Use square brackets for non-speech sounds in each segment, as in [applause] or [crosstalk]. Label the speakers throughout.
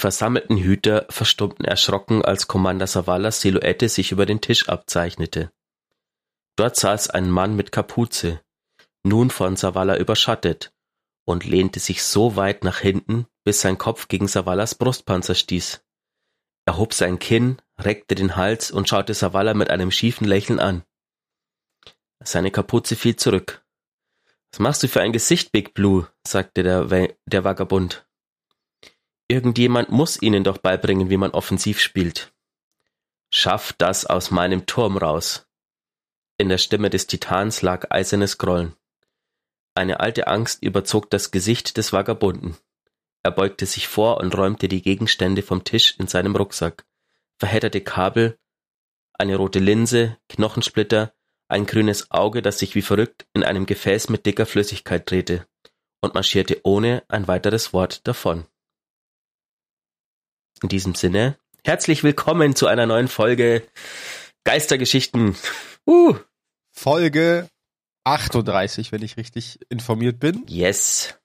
Speaker 1: versammelten Hüter verstummten erschrocken, als Commander Savallas Silhouette sich über den Tisch abzeichnete. Dort saß ein Mann mit Kapuze, nun von Savala überschattet, und lehnte sich so weit nach hinten, bis sein Kopf gegen Savallas Brustpanzer stieß. Er hob sein Kinn, reckte den Hals und schaute Savala mit einem schiefen Lächeln an. Seine Kapuze fiel zurück. Was machst du für ein Gesicht, Big Blue? sagte der, der Vagabund. Irgendjemand muss ihnen doch beibringen, wie man offensiv spielt. Schaff das aus meinem Turm raus. In der Stimme des Titans lag eisernes Grollen. Eine alte Angst überzog das Gesicht des Vagabunden. Er beugte sich vor und räumte die Gegenstände vom Tisch in seinem Rucksack. Verhedderte Kabel, eine rote Linse, Knochensplitter, ein grünes Auge, das sich wie verrückt in einem Gefäß mit dicker Flüssigkeit drehte, und marschierte ohne ein weiteres Wort davon. In diesem Sinne, herzlich willkommen zu einer neuen Folge Geistergeschichten.
Speaker 2: Uh. Folge 38, wenn ich richtig informiert bin.
Speaker 1: Yes.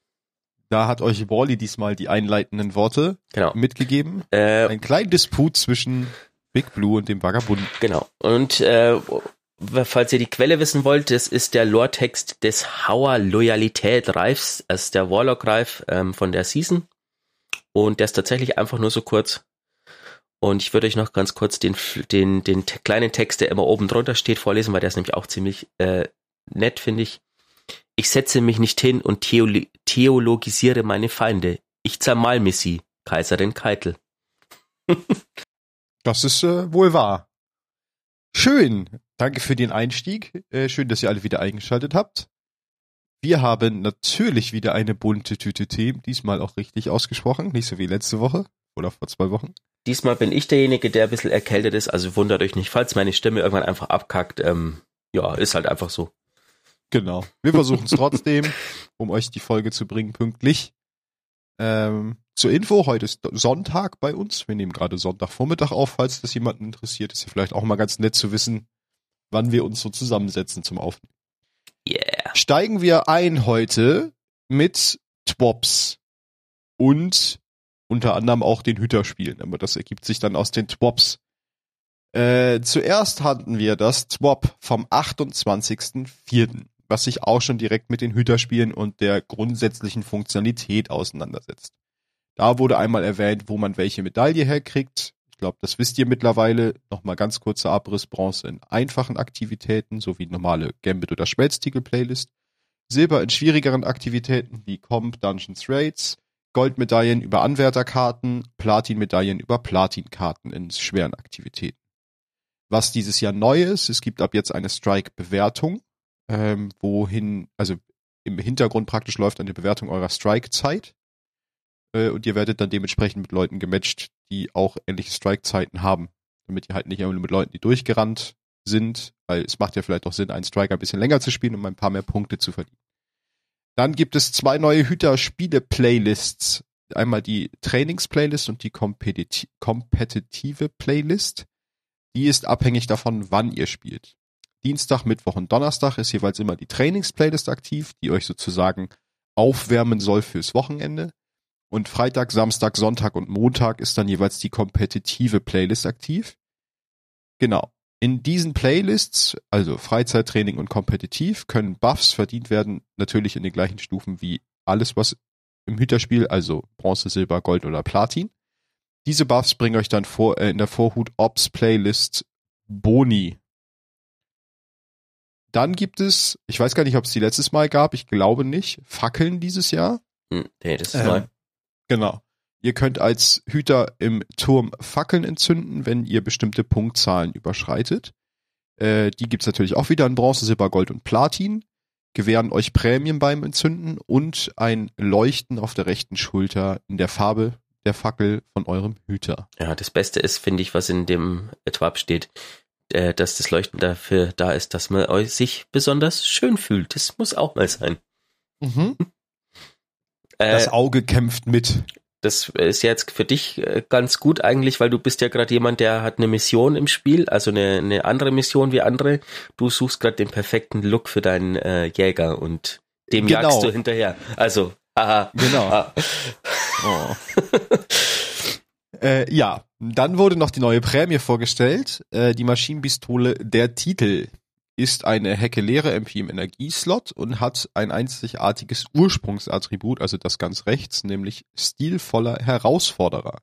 Speaker 2: Da hat euch Wally diesmal die einleitenden Worte
Speaker 1: genau.
Speaker 2: mitgegeben. Äh, Ein kleiner Disput zwischen Big Blue und dem Vagabund.
Speaker 1: Genau. Und äh, falls ihr die Quelle wissen wollt, das ist der Lore-Text des Hauer Loyalität Reifs, also der Warlock Reif ähm, von der Season. Und der ist tatsächlich einfach nur so kurz. Und ich würde euch noch ganz kurz den, den, den kleinen Text, der immer oben drunter steht, vorlesen, weil der ist nämlich auch ziemlich äh, nett, finde ich. Ich setze mich nicht hin und theolo theologisiere meine Feinde. Ich zermalme sie, Kaiserin Keitel. [laughs]
Speaker 2: das ist äh, wohl wahr. Schön. Danke für den Einstieg. Äh, schön, dass ihr alle wieder eingeschaltet habt. Wir haben natürlich wieder eine bunte Tüte Tee, diesmal auch richtig ausgesprochen, nicht so wie letzte Woche oder vor zwei Wochen.
Speaker 1: Diesmal bin ich derjenige, der ein bisschen erkältet ist, also wundert euch nicht, falls meine Stimme irgendwann einfach abkackt. Ähm, ja, ist halt einfach so.
Speaker 2: Genau. Wir versuchen es [laughs] trotzdem, um euch die Folge zu bringen, pünktlich. Ähm, zur Info, heute ist Sonntag bei uns. Wir nehmen gerade Sonntagvormittag auf, falls das jemanden interessiert. Ist ja vielleicht auch mal ganz nett zu wissen, wann wir uns so zusammensetzen zum Aufnehmen.
Speaker 1: Yeah.
Speaker 2: Steigen wir ein heute mit Twops und unter anderem auch den Hüterspielen, aber das ergibt sich dann aus den Twops. Äh, zuerst hatten wir das Twop vom 28.04., was sich auch schon direkt mit den Hüterspielen und der grundsätzlichen Funktionalität auseinandersetzt. Da wurde einmal erwähnt, wo man welche Medaille herkriegt, ich glaube, das wisst ihr mittlerweile. Nochmal ganz kurzer Abriss Bronze in einfachen Aktivitäten sowie normale Gambit oder Schmelztiegel-Playlist. Silber in schwierigeren Aktivitäten wie Comp, Dungeons, Raids. Goldmedaillen über Anwärterkarten, Platinmedaillen über Platinkarten in schweren Aktivitäten. Was dieses Jahr neu ist, es gibt ab jetzt eine Strike-Bewertung, ähm, wohin, also im Hintergrund praktisch läuft eine Bewertung eurer Strike-Zeit äh, und ihr werdet dann dementsprechend mit Leuten gematcht, die auch ähnliche Strike-Zeiten haben. Damit ihr halt nicht immer nur mit Leuten, die durchgerannt sind, weil es macht ja vielleicht auch Sinn, einen Striker ein bisschen länger zu spielen, um ein paar mehr Punkte zu verdienen. Dann gibt es zwei neue Hüter-Spiele-Playlists. Einmal die Trainings-Playlist und die kompetiti kompetitive Playlist. Die ist abhängig davon, wann ihr spielt. Dienstag, Mittwoch und Donnerstag ist jeweils immer die Trainings-Playlist aktiv, die euch sozusagen aufwärmen soll fürs Wochenende. Und Freitag, Samstag, Sonntag und Montag ist dann jeweils die kompetitive Playlist aktiv. Genau. In diesen Playlists, also Freizeittraining und kompetitiv, können Buffs verdient werden, natürlich in den gleichen Stufen wie alles, was im Hüterspiel, also Bronze, Silber, Gold oder Platin. Diese Buffs bringen euch dann vor, äh, in der Vorhut Ops Playlist Boni. Dann gibt es, ich weiß gar nicht, ob es die letztes Mal gab, ich glaube nicht, Fackeln dieses Jahr.
Speaker 1: Hm, nee, das ist ähm, neu.
Speaker 2: Genau. Ihr könnt als Hüter im Turm Fackeln entzünden, wenn ihr bestimmte Punktzahlen überschreitet. Äh, die gibt's natürlich auch wieder in Bronze, Silber, Gold und Platin. Gewähren euch Prämien beim Entzünden und ein Leuchten auf der rechten Schulter in der Farbe der Fackel von eurem Hüter.
Speaker 1: Ja, das Beste ist, finde ich, was in dem Etwab steht, äh, dass das Leuchten dafür da ist, dass man sich besonders schön fühlt. Das muss auch mal sein.
Speaker 2: Mhm. Das äh, Auge kämpft mit.
Speaker 1: Das ist jetzt für dich äh, ganz gut eigentlich, weil du bist ja gerade jemand, der hat eine Mission im Spiel, also eine, eine andere Mission wie andere. Du suchst gerade den perfekten Look für deinen äh, Jäger und dem genau. jagst du hinterher. Also, aha.
Speaker 2: Genau. Ah. Oh. [laughs] Äh, ja, dann wurde noch die neue Prämie vorgestellt. Äh, die Maschinenpistole Der Titel ist eine Hecke-Leere MP im Energieslot und hat ein einzigartiges Ursprungsattribut, also das ganz rechts, nämlich stilvoller Herausforderer,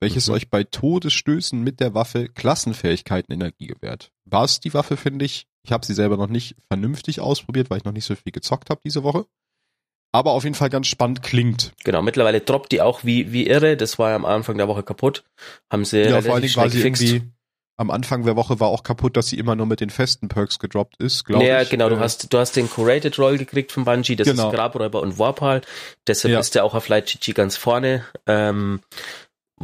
Speaker 2: welches
Speaker 1: Mhm.
Speaker 2: euch bei Todesstößen mit der Waffe Klassenfähigkeiten Energie gewährt. War es die Waffe, finde ich. Ich habe sie selber noch nicht vernünftig ausprobiert, weil ich noch nicht so viel gezockt habe diese Woche. Aber auf jeden Fall ganz spannend klingt.
Speaker 1: Genau, mittlerweile droppt die auch wie, wie irre. Das war ja am Anfang der Woche kaputt. Haben sie
Speaker 2: Ja,
Speaker 1: relativ
Speaker 2: vor allen Dingen war sie
Speaker 1: gefixt.
Speaker 2: irgendwie am Anfang der Woche war auch kaputt, dass sie immer nur mit den festen Perks gedroppt ist, glaube ich.
Speaker 1: genau, du
Speaker 2: Äh,
Speaker 1: hast, du hast den Curated Roll gekriegt von Bungie, das
Speaker 2: Genau.
Speaker 1: ist Grabräuber und Warpal. Deshalb
Speaker 2: Ja.
Speaker 1: ist der auch auf Light GG ganz vorne. Ähm,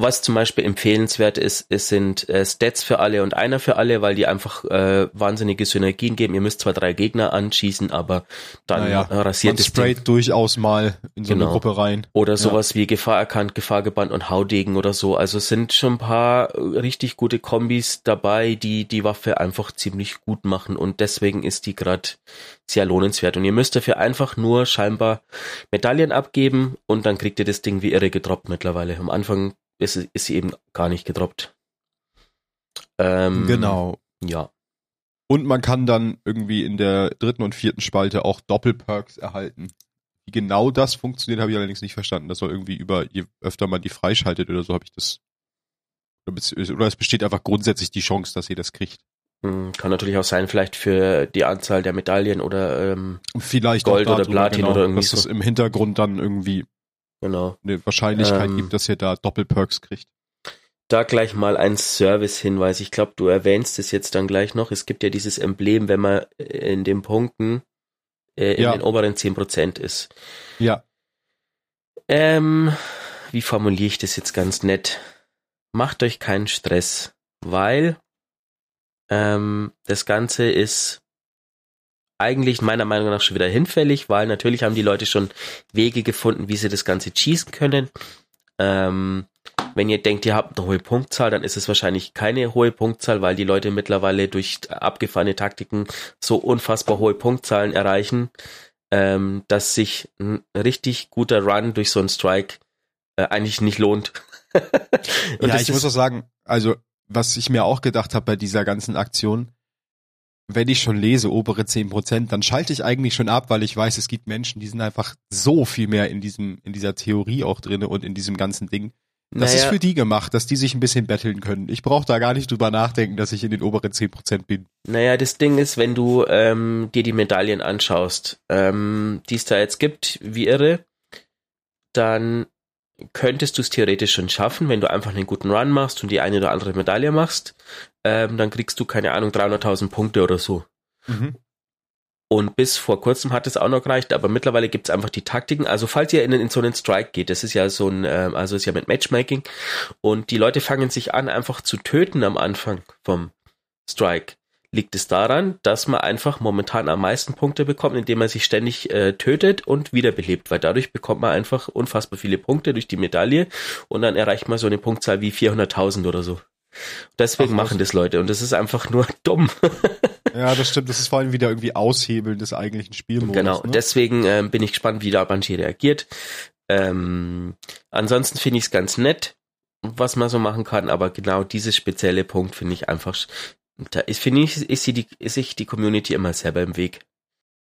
Speaker 1: was zum Beispiel empfehlenswert ist, es sind äh, Stats für alle und einer für alle, weil die einfach äh, wahnsinnige Synergien geben. Ihr müsst zwar drei Gegner anschießen, aber dann
Speaker 2: naja,
Speaker 1: äh, rasiert es den.
Speaker 2: sprayt durchaus mal in so
Speaker 1: Genau.
Speaker 2: eine Gruppe rein.
Speaker 1: Oder sowas wie Gefahr erkannt, Gefahr gebannt und Haudegen oder so. Also es sind schon ein paar äh, richtig gute Kombis dabei, die die Waffe einfach ziemlich gut machen und deswegen ist die gerade sehr lohnenswert. Und ihr müsst dafür einfach nur scheinbar Medaillen abgeben und dann kriegt ihr das Ding wie irre gedroppt mittlerweile. Am Anfang ist, es- ist sie eben gar nicht gedroppt. Ähm,
Speaker 2: Genau.
Speaker 1: Ja.
Speaker 2: Und man kann dann irgendwie in der dritten und vierten Spalte auch Doppelperks erhalten. Wie genau das funktioniert, habe ich allerdings nicht verstanden. Das soll irgendwie über, je öfter man die freischaltet oder so, habe ich das. Oder es besteht einfach grundsätzlich die Chance, dass ihr das kriegt.
Speaker 1: Hm, Kann natürlich auch sein, vielleicht für die Anzahl der Medaillen oder ähm,
Speaker 2: vielleicht
Speaker 1: Gold
Speaker 2: auch
Speaker 1: oder Platin
Speaker 2: genau,
Speaker 1: oder irgendwie
Speaker 2: dass es
Speaker 1: so.
Speaker 2: im Hintergrund dann irgendwie
Speaker 1: genau.
Speaker 2: eine Wahrscheinlichkeit
Speaker 1: Ähm,
Speaker 2: gibt, dass ihr da Doppelperks kriegt.
Speaker 1: da gleich mal ein Service-Hinweis. Ich glaube, du erwähnst es jetzt dann gleich noch. Es gibt ja dieses Emblem, wenn man in den Punkten äh, in
Speaker 2: Ja.
Speaker 1: den oberen 10% ist.
Speaker 2: Ja.
Speaker 1: Ähm, wie formuliere ich das jetzt ganz nett? Macht euch keinen Stress, weil ähm, das Ganze ist eigentlich meiner Meinung nach schon wieder hinfällig, weil natürlich haben die Leute schon Wege gefunden, wie sie das Ganze schießen können. Ähm, wenn ihr denkt, ihr habt eine hohe Punktzahl, dann ist es wahrscheinlich keine hohe Punktzahl, weil die Leute mittlerweile durch abgefahrene Taktiken so unfassbar hohe Punktzahlen erreichen, ähm, dass sich ein richtig guter Run durch so einen Strike äh, eigentlich nicht lohnt. [laughs]
Speaker 2: Ja, ich muss auch sagen, also was ich mir auch gedacht habe bei dieser ganzen Aktion, wenn ich schon lese, obere 10%, dann schalte ich eigentlich schon ab, weil ich weiß, es gibt Menschen, die sind einfach so viel mehr in diesem, in dieser Theorie auch drinne und in diesem ganzen Ding. Das ist
Speaker 1: naja,
Speaker 2: für die gemacht, dass die sich ein bisschen betteln können. Ich brauche da gar nicht drüber nachdenken, dass ich in den oberen 10% bin.
Speaker 1: Naja, das Ding ist, wenn du ähm, dir die Medaillen anschaust, ähm, die es da jetzt gibt, wie irre, dann könntest du es theoretisch schon schaffen, wenn du einfach einen guten Run machst und die eine oder andere Medaille machst, ähm, dann kriegst du, keine Ahnung, 300.000 Punkte oder so. Und bis vor kurzem hat es auch noch gereicht, aber mittlerweile gibt's einfach die Taktiken. Also falls ihr in, in so einen Strike geht, das ist ja so ein, ähm, also ist ja mit Matchmaking und die Leute fangen sich an, einfach zu töten am Anfang vom Strike. Liegt es daran, dass man einfach momentan am meisten Punkte bekommt, indem man sich ständig äh, tötet und wiederbelebt, weil dadurch bekommt man einfach unfassbar viele Punkte durch die Medaille und dann erreicht man so eine Punktzahl wie 400.000 oder so. Deswegen
Speaker 2: Ach,
Speaker 1: machen das Leute und das ist einfach nur [laughs] dumm.
Speaker 2: Ja, das stimmt. Das ist vor allem wieder irgendwie Aushebeln des eigentlichen Spielmodus.
Speaker 1: Genau,
Speaker 2: ne?
Speaker 1: deswegen ähm, bin ich gespannt, wie da Bungie reagiert. Ähm, ansonsten finde ich es ganz nett, was man so machen kann, aber genau dieses spezielle Punkt finde ich einfach, da ist, finde ich, ist, sie die, ist sich die Community immer selber im Weg.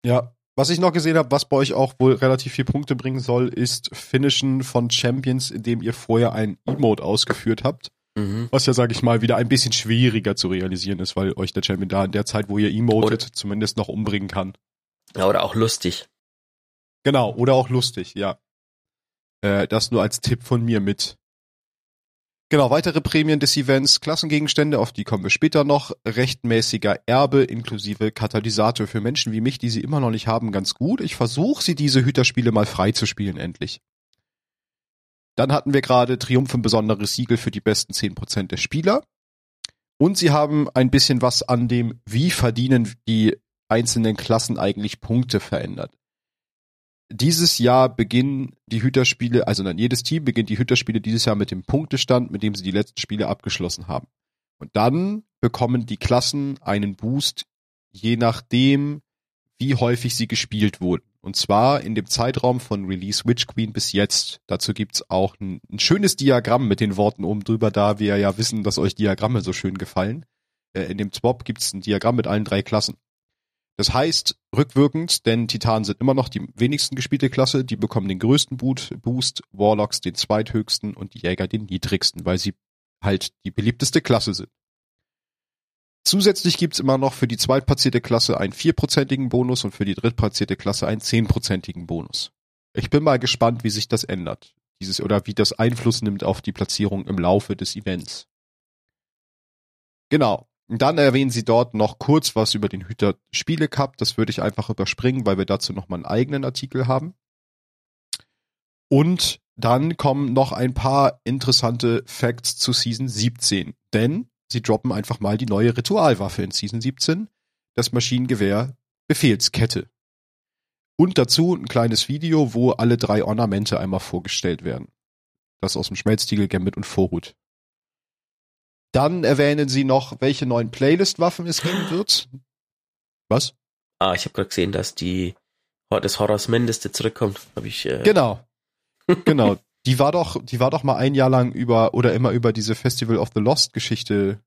Speaker 2: Ja. Was ich noch gesehen habe, was bei euch auch wohl relativ viel Punkte bringen soll, ist Finishen von Champions, indem ihr vorher ein Emote ausgeführt habt.
Speaker 1: Mhm.
Speaker 2: Was ja, sage ich mal, wieder ein bisschen schwieriger zu realisieren ist, weil euch der Champion da in der Zeit, wo ihr emotet, zumindest noch umbringen kann.
Speaker 1: Ja, oder auch lustig.
Speaker 2: Genau, oder auch lustig, ja. Äh, das nur als Tipp von mir mit. Genau, weitere Prämien des Events, Klassengegenstände, auf die kommen wir später noch, rechtmäßiger Erbe inklusive Katalysator für Menschen wie mich, die sie immer noch nicht haben, ganz gut. Ich versuche sie diese Hüterspiele mal frei zu spielen, endlich. Dann hatten wir gerade Triumph und besonderes Siegel für die besten 10% der Spieler. Und sie haben ein bisschen was an dem, wie verdienen die einzelnen Klassen eigentlich Punkte verändert dieses Jahr beginnen die Hüterspiele, also nein, jedes Team beginnt die Hüterspiele dieses Jahr mit dem Punktestand, mit dem sie die letzten Spiele abgeschlossen haben. Und dann bekommen die Klassen einen Boost, je nachdem, wie häufig sie gespielt wurden. Und zwar in dem Zeitraum von Release Witch Queen bis jetzt. Dazu gibt's auch ein, ein schönes Diagramm mit den Worten oben drüber, da wir ja wissen, dass euch Diagramme so schön gefallen. Äh, in dem Swap gibt's ein Diagramm mit allen drei Klassen. Das heißt, rückwirkend, denn Titanen sind immer noch die wenigsten gespielte Klasse, die bekommen den größten Boost, Warlocks den zweithöchsten und die Jäger den niedrigsten, weil sie halt die beliebteste Klasse sind. Zusätzlich gibt's immer noch für die zweitplatzierte Klasse einen vierprozentigen Bonus und für die drittplatzierte Klasse einen zehnprozentigen Bonus. Ich bin mal gespannt, wie sich das ändert. Dieses oder wie das Einfluss nimmt auf die Platzierung im Laufe des Events. Genau. Und dann erwähnen sie dort noch kurz was über den Hüter Spiele Cup. Das würde ich einfach überspringen, weil wir dazu nochmal einen eigenen Artikel haben. Und dann kommen noch ein paar interessante Facts zu Season 17. Denn sie droppen einfach mal die neue Ritualwaffe in Season 17, das Maschinengewehr Befehlskette. Und dazu ein kleines Video, wo alle drei Ornamente einmal vorgestellt werden. Das aus dem Schmelztiegel, Gambit und Vorhut. Dann erwähnen sie noch, welche neuen Playlist-Waffen es geben wird. Was?
Speaker 1: Ah, ich habe gerade gesehen, dass die des Horrors Mindeste zurückkommt. Hab ich, äh
Speaker 2: Genau. genau. [laughs] Die war doch, die war doch mal ein Jahr lang über oder immer über diese Festival of the Lost Geschichte.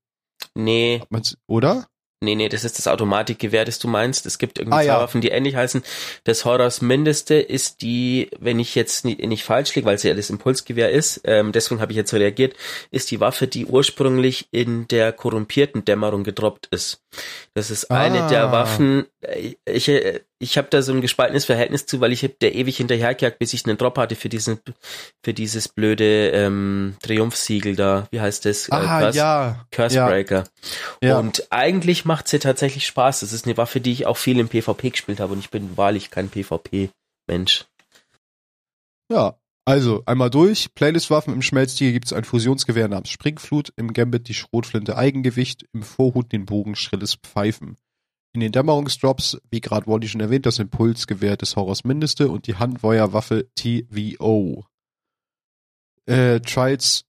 Speaker 1: Nee.
Speaker 2: Oder?
Speaker 1: Nee, nee, das ist das Automatikgewehr, das du meinst. Es gibt irgendwie
Speaker 2: Ah,
Speaker 1: zwei
Speaker 2: ja.
Speaker 1: Waffen, die ähnlich heißen. Das Horrors Mindeste ist die, wenn ich jetzt nicht, nicht falsch liege, weil es ja das Impulsgewehr ist, ähm, deswegen habe ich jetzt so reagiert, ist die Waffe, die ursprünglich in der korrumpierten Dämmerung gedroppt ist. Das ist eine
Speaker 2: Ah.
Speaker 1: der Waffen, äh, ich, äh, ich habe da so ein gespaltenes Verhältnis zu, weil ich hab der ewig hinterhergejagt, bis ich einen Drop hatte für diesen, für dieses blöde ähm, Triumphsiegel da. Wie heißt das? Äh,
Speaker 2: Ah,
Speaker 1: Curse-
Speaker 2: ja.
Speaker 1: Cursebreaker.
Speaker 2: Ja.
Speaker 1: Und eigentlich macht sie tatsächlich Spaß. Das ist eine Waffe, die ich auch viel im PvP gespielt habe und ich bin wahrlich kein PvP-Mensch.
Speaker 2: Ja. Also, einmal durch. Playlist-Waffen im Schmelztiegel gibt's ein Fusionsgewehr namens Springflut, im Gambit die Schrotflinte Eigengewicht, im Vorhut den Bogen Schrilles Pfeifen. In den Dämmerungsdrops, wie gerade Wally schon erwähnt, das Impulsgewehr des Horrors Mindeste und die Handfeuerwaffe TVO. Äh, Trials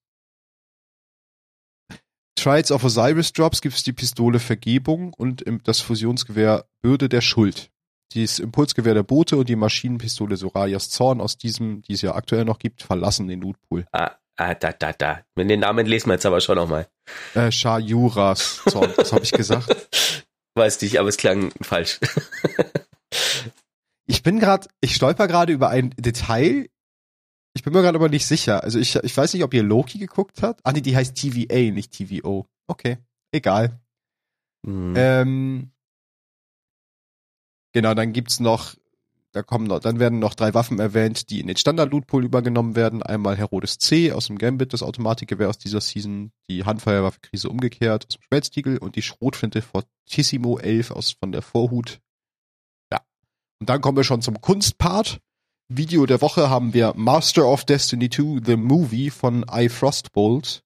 Speaker 2: Trials of Osiris Drops gibt's die Pistole Vergebung und das Fusionsgewehr Bürde der Schuld. Das Impulsgewehr der Boote und die Maschinenpistole Sorayas Zorn aus diesem, die es ja aktuell noch gibt, verlassen den Lootpool.
Speaker 1: Ah, ah, da, da, da. Wenn den Namen lesen wir jetzt aber schon nochmal.
Speaker 2: Äh, Shajuras Zorn, was habe ich gesagt? [laughs]
Speaker 1: Weiß nicht, aber es klang falsch. [laughs]
Speaker 2: Ich bin gerade, ich stolper gerade über ein Detail. Ich bin mir gerade aber nicht sicher. Also ich, ich weiß nicht, ob ihr Loki geguckt habt. Ah nee, die heißt TVA, nicht TVO. Okay, egal.
Speaker 1: Hm.
Speaker 2: Ähm, genau, dann gibt's noch, da kommen noch, dann werden noch drei Waffen erwähnt, die in den Standard-Loot-Pool übergenommen werden. Einmal Herodes C aus dem Gambit, das Automatikgewehr aus dieser Season, die Handfeuerwaffe Krise umgekehrt aus dem Schmelztiegel und die Schrotflinte Fortissimo 11 aus von der Vorhut. Ja. Und dann kommen wir schon zum Kunstpart. Video der Woche haben wir Master of Destiny 2, The Movie von I Frostbolt,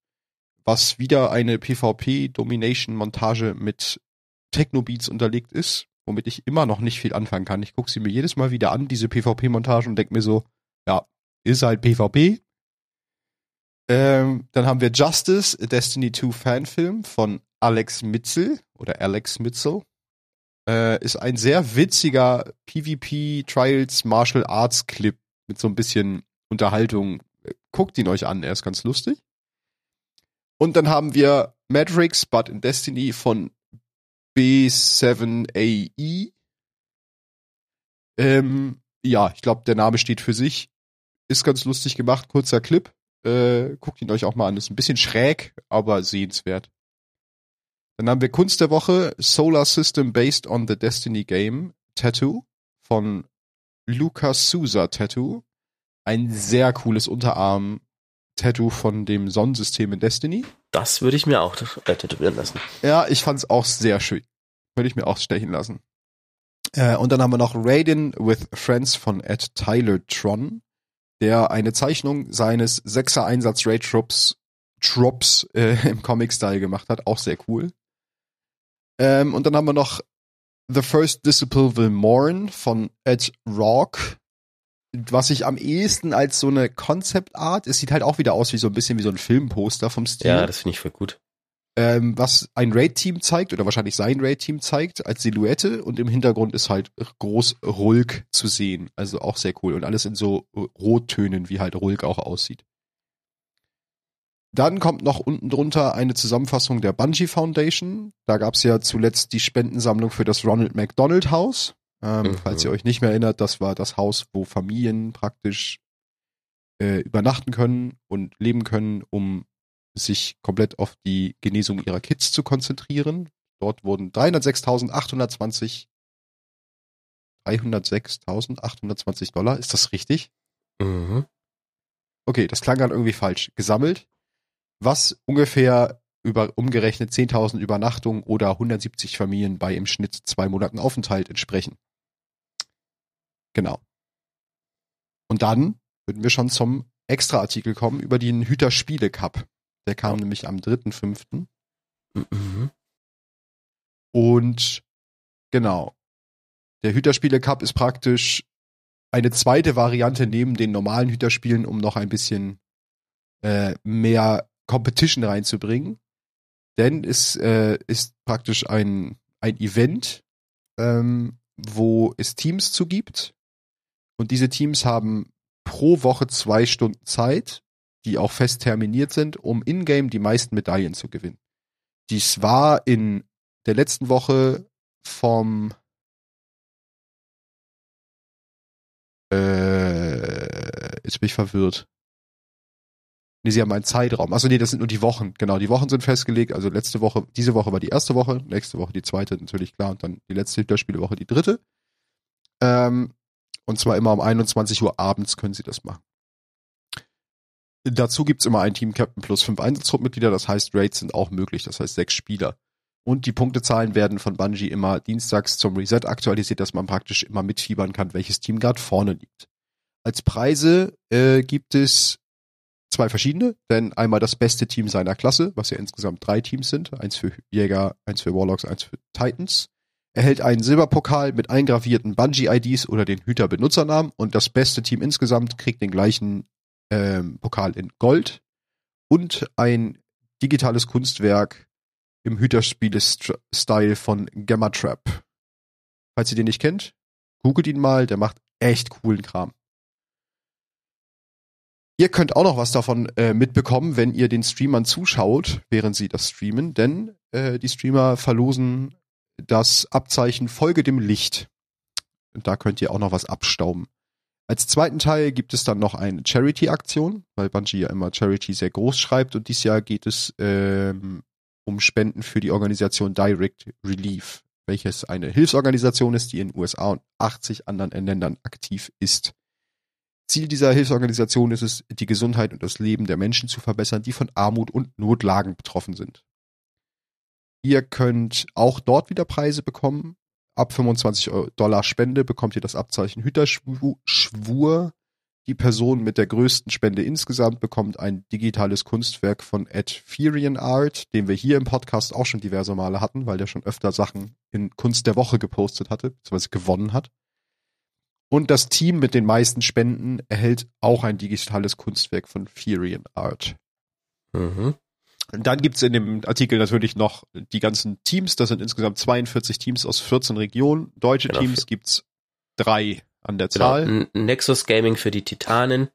Speaker 2: was wieder eine PvP-Domination-Montage mit Techno-Beats unterlegt ist, womit ich immer noch nicht viel anfangen kann. Ich gucke sie mir jedes Mal wieder an, diese PvP-Montage, und denke mir so, ja, ist halt PvP. Ähm, dann haben wir Justice, a Destiny 2 Fanfilm von Alex Mitzel oder Alex Mitzel. Äh, ist ein sehr witziger PvP Trials Martial Arts Clip mit so ein bisschen Unterhaltung. Guckt ihn euch an, er ist ganz lustig. Und dann haben wir Matrix, but in Destiny von B7AE. Ähm, ja, ich glaube, der Name steht für sich. Ist ganz lustig gemacht, kurzer Clip. Äh, guckt ihn euch auch mal an. Ist ein bisschen schräg, aber sehenswert. Dann haben wir Kunst der Woche, Solar System Based on the Destiny Game, Tattoo von Lucas Sousa Tattoo. Ein sehr cooles Unterarm-Tattoo von dem Sonnensystem in Destiny.
Speaker 1: Das würde ich mir auch äh, tätowieren lassen.
Speaker 2: Ja, ich fand's auch sehr schön. Würde ich mir auch stechen lassen. Äh, und dann haben wir noch Raiden with Friends von Ed Tyler Tron, der eine Zeichnung seines Sechser Einsatz Raid Troops Trops äh, im Comic-Style gemacht hat. Auch sehr cool. Ähm, und dann haben wir noch The First Disciple Will Mourn von Ed Rock, was ich am ehesten als so eine Concept Art, es sieht halt auch wieder aus wie so ein bisschen wie so ein Filmposter vom Stil.
Speaker 1: Ja, das finde ich voll gut.
Speaker 2: ähm, was ein Raid-Team zeigt oder wahrscheinlich sein Raid-Team zeigt als Silhouette und im Hintergrund ist halt groß Rulk zu sehen. Also auch sehr cool und alles in so Rottönen, wie halt Rulk auch aussieht. Dann kommt noch unten drunter eine Zusammenfassung der Bungie Foundation. Da gab es ja zuletzt die Spendensammlung für das Ronald McDonald Haus. Ähm, mhm. Falls ihr euch nicht mehr erinnert, das war das Haus, wo Familien praktisch äh, übernachten können und leben können, um sich komplett auf die Genesung ihrer Kids zu konzentrieren. Dort wurden 306.820 306.820 Dollar, ist das richtig? Mhm. Okay, das klang gerade irgendwie falsch. Gesammelt, was ungefähr über umgerechnet 10.000 Übernachtungen oder 170 Familien bei im Schnitt zwei Monaten Aufenthalt entsprechen. Genau. Und dann würden wir schon zum Extra-Artikel kommen über den Hüter-Spiele Cup. Der kam nämlich am 3.5. Mhm. Und genau. Der Hüterspiele Cup ist praktisch eine zweite Variante neben den normalen Hüterspielen, um noch ein bisschen äh, mehr Competition reinzubringen. Denn es äh, ist praktisch ein, ein Event, ähm, wo es Teams zugibt. Und diese Teams haben pro Woche zwei Stunden Zeit, die auch fest terminiert sind, um in-game die meisten Medaillen zu gewinnen. Dies war in der letzten Woche vom äh, jetzt bin ich verwirrt. Nee, sie haben einen Zeitraum. Achso, nee, das sind nur die Wochen. Genau, die Wochen sind festgelegt. Also letzte Woche, diese Woche war die erste Woche, nächste Woche die zweite, natürlich klar, und dann die letzte Hinterspielewoche die dritte. Ähm, und zwar immer um 21 Uhr abends können sie das machen. Dazu gibt's immer ein Team Captain plus fünf Einsatztruppmitglieder, das heißt Raids sind auch möglich, das heißt sechs Spieler. Und die Punktezahlen werden von Bungie immer dienstags zum Reset aktualisiert, dass man praktisch immer mitfiebern kann, welches Team gerade vorne liegt. Als Preise äh, gibt es zwei verschiedene, denn einmal das beste Team seiner Klasse, was ja insgesamt drei Teams sind, eins für Jäger, eins für Warlocks, eins für Titans, erhält einen Silberpokal mit eingravierten Bungie-IDs oder den Hüter-Benutzernamen und das beste Team insgesamt kriegt den gleichen ähm, Pokal in Gold und ein digitales Kunstwerk im Hüterspiele-Style von Gamma Trap. Falls ihr den nicht kennt, googelt ihn mal, der macht echt coolen Kram. Ihr könnt auch noch was davon äh, mitbekommen, wenn ihr den Streamern zuschaut, während sie das streamen, denn äh, die Streamer verlosen das Abzeichen Folge dem Licht. Da könnt ihr auch noch was abstauben. Als zweiten Teil gibt es dann noch eine Charity-Aktion, weil Bungie ja immer Charity sehr groß schreibt und dieses Jahr geht es ähm, um Spenden für die Organisation Direct Relief, welches eine Hilfsorganisation ist, die in den USA und 80 anderen Ländern aktiv ist. Ziel dieser Hilfsorganisation ist es, die Gesundheit und das Leben der Menschen zu verbessern, die von Armut und Notlagen betroffen sind. Ihr könnt auch dort wieder Preise bekommen. Ab 25 Dollar Spende bekommt ihr das Abzeichen Hüterschwur. Die Person mit der größten Spende insgesamt bekommt ein digitales Kunstwerk von Ed Furian Art, den wir hier im Podcast auch schon diverse Male hatten, weil der schon öfter Sachen in Kunst der Woche gepostet hatte, beziehungsweise gewonnen hat. Und das Team mit den meisten Spenden erhält auch ein digitales Kunstwerk von Furian Art. Mhm. Dann gibt's in dem Artikel natürlich noch die ganzen Teams. Das sind insgesamt 42 Teams aus 14 Regionen. Deutsche genau. Teams gibt's drei an der genau. Zahl.
Speaker 1: Nexus Gaming für die Titanen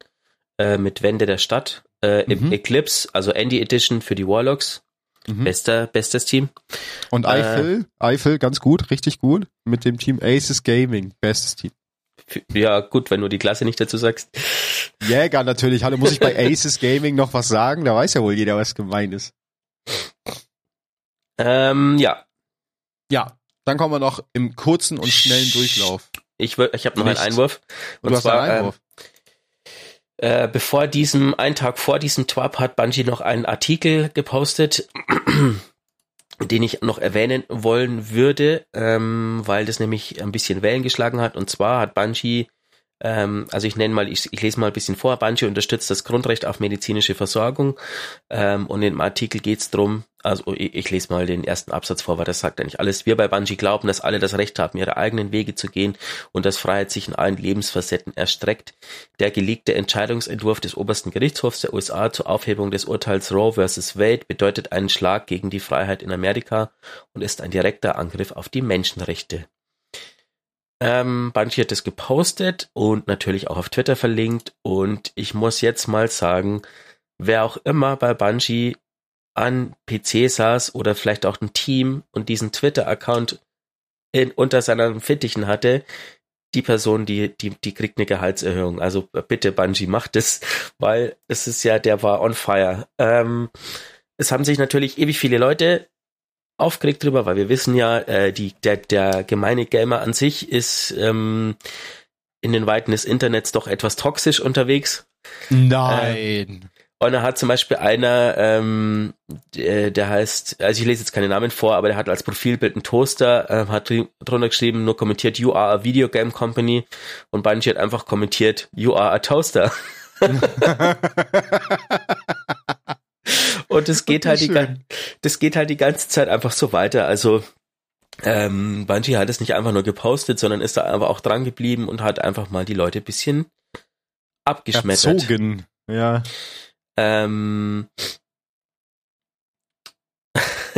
Speaker 1: äh, mit Wände der Stadt. Äh, mhm. Eclipse, also Andy Edition für die Warlocks. Mhm. Bester, bestes Team.
Speaker 2: Und äh, Eiffel, äh, Eiffel, ganz gut, richtig gut. Mit dem Team Aces Gaming, bestes Team.
Speaker 1: Ja, gut, wenn du die Klasse nicht dazu sagst.
Speaker 2: Jäger natürlich. Hallo, muss ich bei Aces Gaming noch was sagen? Da weiß ja wohl jeder, was gemeint ist.
Speaker 1: Ähm, ja.
Speaker 2: Ja, dann kommen wir noch im kurzen und schnellen Durchlauf.
Speaker 1: Ich, ich habe noch Nichts. einen Einwurf.
Speaker 2: Und, du zwar, hast einen Einwurf.
Speaker 1: Äh, äh, bevor diesem, einen Tag vor diesem Twap hat Bungie noch einen Artikel gepostet, [clears throat] den ich noch erwähnen wollen würde, ähm, weil das nämlich ein bisschen Wellen geschlagen hat. Und zwar hat Bungie, ähm, also ich nenne mal, ich, ich lese mal ein bisschen vor, Bungie unterstützt das Grundrecht auf medizinische Versorgung. Ähm, und im Artikel geht es darum, also ich, ich, lese mal den ersten Absatz vor, weil das sagt eigentlich alles. Wir bei Bungie glauben, dass alle das Recht haben, ihre eigenen Wege zu gehen und dass Freiheit sich in allen Lebensfacetten erstreckt. Der geleakte Entscheidungsentwurf des obersten Gerichtshofs der USA zur Aufhebung des Urteils Roe vs. Wade bedeutet einen Schlag gegen die Freiheit in Amerika und ist ein direkter Angriff auf die Menschenrechte. Ähm, Bungie hat es gepostet und natürlich auch auf Twitter verlinkt und ich muss jetzt mal sagen, wer auch immer bei Bungie an PC saß oder vielleicht auch ein Team und diesen Twitter-Account unter seinen Fittichen hatte, die Person, die, die, die kriegt eine Gehaltserhöhung. Also bitte, Bungie, macht es, weil es ist ja, der war on fire. Ähm, es haben sich natürlich ewig viele Leute aufgeregt drüber, weil wir wissen ja, äh, die, der, der gemeine Gamer an sich ist ähm, in den Weiten des Internets doch etwas toxisch unterwegs.
Speaker 2: Nein. Ähm,
Speaker 1: und da hat zum Beispiel einer, ähm, der, der heißt, also ich lese jetzt keine Namen vor, aber der hat als Profilbild einen Toaster, äh, hat drunter geschrieben, nur kommentiert, you are a video game company. Und Bungie hat einfach kommentiert, you are a toaster. [laughs] [laughs] [laughs] und das geht halt die, das geht halt die ganze Zeit einfach so weiter. Also ähm, Bungie hat es nicht einfach nur gepostet, sondern ist da einfach auch dran geblieben und hat einfach mal die Leute bisschen abgeschmettert.
Speaker 2: Erzogen, ja.
Speaker 1: Ähm, [laughs]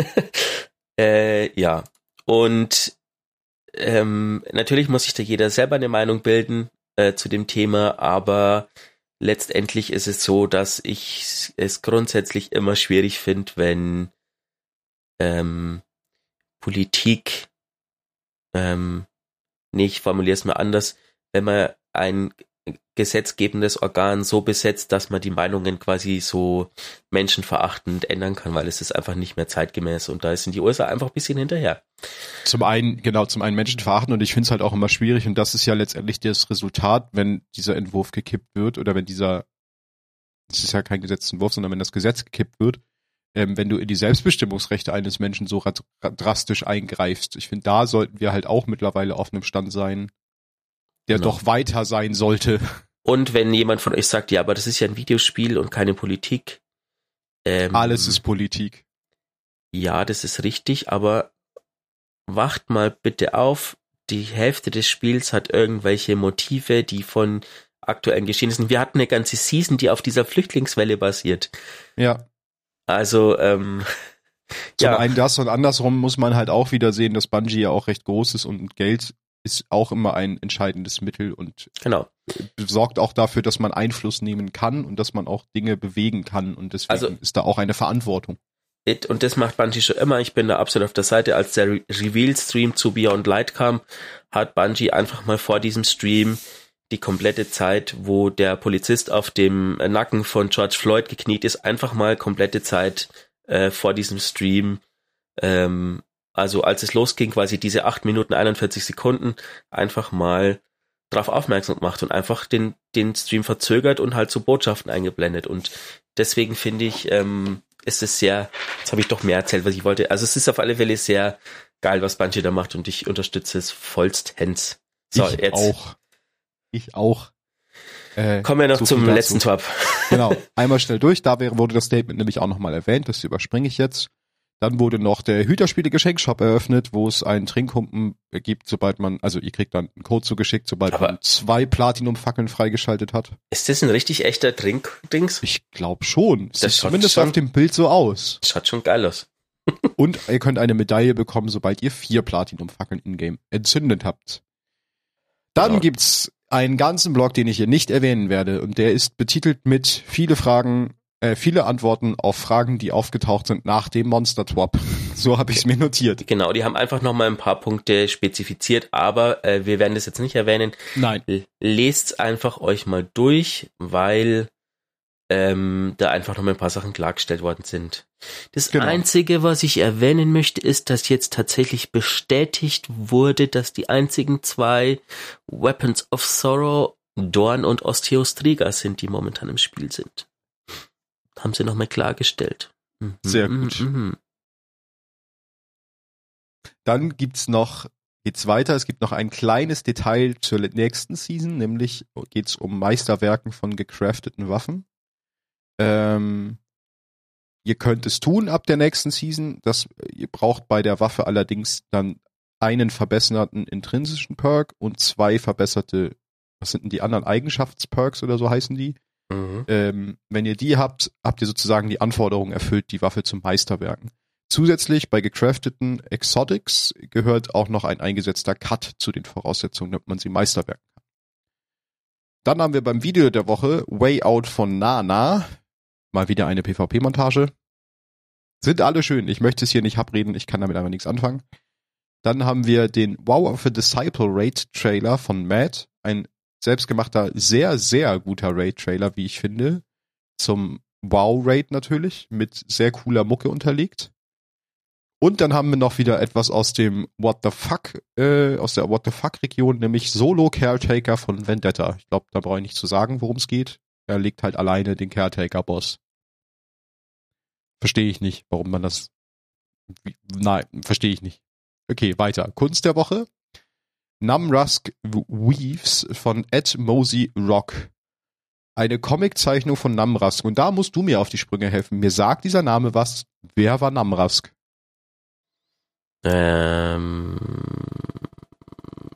Speaker 1: äh, ja. Und ähm, natürlich muss sich da jeder selber eine Meinung bilden äh, zu dem Thema, aber letztendlich ist es so, dass ich es grundsätzlich immer schwierig finde, wenn ähm, Politik, ähm, nee, ich formuliere es mal anders, wenn man ein gesetzgebendes Organ so besetzt, dass man die Meinungen quasi so menschenverachtend ändern kann, weil es ist einfach nicht mehr zeitgemäß und da sind die USA einfach ein bisschen hinterher.
Speaker 2: Zum einen, genau, zum einen menschenverachtend und ich finde es halt auch immer schwierig und das ist ja letztendlich das Resultat, wenn dieser Entwurf gekippt wird oder wenn dieser, es ist ja kein Gesetzentwurf, sondern wenn das Gesetz gekippt wird, ähm, wenn du in die Selbstbestimmungsrechte eines Menschen so drastisch eingreifst. Ich finde, da sollten wir halt auch mittlerweile auf einem Stand sein, der genau. doch weiter sein sollte.
Speaker 1: Und wenn jemand von euch sagt, ja, aber das ist ja ein Videospiel und keine Politik.
Speaker 2: Ähm, Alles ist Politik.
Speaker 1: Ja, das ist richtig, aber wacht mal bitte auf, die Hälfte des Spiels hat irgendwelche Motive, die von aktuellen Geschehnissen. Wir hatten eine ganze Season, die auf dieser Flüchtlingswelle basiert.
Speaker 2: Ja.
Speaker 1: Also, ähm, [laughs]
Speaker 2: Zum ja. einen das und andersrum muss man halt auch wieder sehen, dass Bungie ja auch recht groß ist und Geld ist auch immer ein entscheidendes Mittel und
Speaker 1: genau.
Speaker 2: sorgt auch dafür, dass man Einfluss nehmen kann und dass man auch Dinge bewegen kann und deswegen also, ist da auch eine Verantwortung.
Speaker 1: It, und das macht Bungie schon immer. Ich bin da absolut auf der Seite. Als der Re Reveal-Stream zu Beyond Light kam, hat Bungie einfach mal vor diesem Stream die komplette Zeit, wo der Polizist auf dem Nacken von George Floyd gekniet ist, einfach mal komplette Zeit äh, vor diesem Stream ähm, also als es losging, quasi diese 8 Minuten 41 Sekunden einfach mal drauf aufmerksam gemacht und einfach den, den Stream verzögert und halt so Botschaften eingeblendet. Und deswegen finde ich, ähm, ist es sehr, jetzt habe ich doch mehr erzählt, was ich wollte. Also es ist auf alle Fälle sehr geil, was Bungie da macht und ich unterstütze es vollstens.
Speaker 2: So, ich jetzt. auch. Ich auch.
Speaker 1: Äh, Kommen wir noch zum letzten Top.
Speaker 2: Genau, einmal schnell durch. Da wäre, wurde das Statement nämlich auch nochmal erwähnt. Das überspringe ich jetzt. Dann wurde noch der Hüterspiele-Geschenkshop eröffnet, wo es einen Trinkhumpen gibt, sobald man, also ihr kriegt dann einen Code zugeschickt, sobald Aber man zwei Platinum-Fackeln freigeschaltet hat.
Speaker 1: Ist das ein richtig echter Trink-Dings?
Speaker 2: Ich glaube schon. Das sieht zumindest schon, auf dem Bild so aus.
Speaker 1: Schaut schon geil aus. [laughs]
Speaker 2: Und ihr könnt eine Medaille bekommen, sobald ihr vier Platinum-Fackeln in-game entzündet habt. Dann genau. gibt's einen ganzen Blog, den ich hier nicht erwähnen werde, und der ist betitelt mit viele Fragen äh, viele Antworten auf Fragen, die aufgetaucht sind nach dem Monster Twop. [laughs] So habe ich es mir notiert.
Speaker 1: Genau, die haben einfach nochmal ein paar Punkte spezifiziert, aber äh, wir werden das jetzt nicht erwähnen.
Speaker 2: Nein.
Speaker 1: Lest einfach euch mal durch, weil ähm, da einfach nochmal ein paar Sachen klargestellt worden sind. Das genau. Einzige, was ich erwähnen möchte, ist, dass jetzt tatsächlich bestätigt wurde, dass die einzigen zwei Weapons of Sorrow Dorn und Osteostriga sind, die momentan im Spiel sind haben sie nochmal klargestellt.
Speaker 2: Mhm. Sehr mhm, gut. Mhm. Dann gibt's noch, geht's weiter, es gibt noch ein kleines Detail zur nächsten Season, nämlich geht's um Meisterwerken von gecrafteten Waffen. Ähm, Ihr könnt es tun ab der nächsten Season. Das, ihr braucht bei der Waffe allerdings dann einen verbesserten intrinsischen Perk und zwei verbesserte, was sind denn die anderen Eigenschaftsperks oder so heißen die?
Speaker 1: Mhm.
Speaker 2: Ähm, wenn ihr die habt, habt ihr sozusagen die Anforderungen erfüllt, die Waffe zum Meisterwerken. Zusätzlich bei gecrafteten Exotics gehört auch noch ein eingesetzter Cut zu den Voraussetzungen, damit man sie meisterwerken kann. Dann haben wir beim Video der Woche Way Out von Nana. Mal wieder eine PvP-Montage. Sind alle schön. Ich möchte es hier nicht abreden, ich kann damit aber nichts anfangen. Dann haben wir den Wow of a Disciple Raid Trailer von Matt. Ein selbstgemachter, sehr, sehr guter Raid-Trailer, wie ich finde. Zum Wow-Raid natürlich, mit sehr cooler Mucke unterlegt. Und dann haben wir noch wieder etwas aus dem What the Fuck, äh, aus der What the Fuck-Region, nämlich Solo Caretaker von Vendetta. Ich glaube, da brauche ich nicht zu sagen, worum es geht. Er legt halt alleine den Caretaker-Boss. Verstehe ich nicht, warum man das. Nein, verstehe ich nicht. Okay, weiter. Kunst der Woche. Numrusk Weaves von Ed Mosey Rock. Eine Comiczeichnung von Namrask. Und da musst du mir auf die Sprünge helfen. Mir sagt dieser Name was. Wer war Namrask?
Speaker 1: Ähm,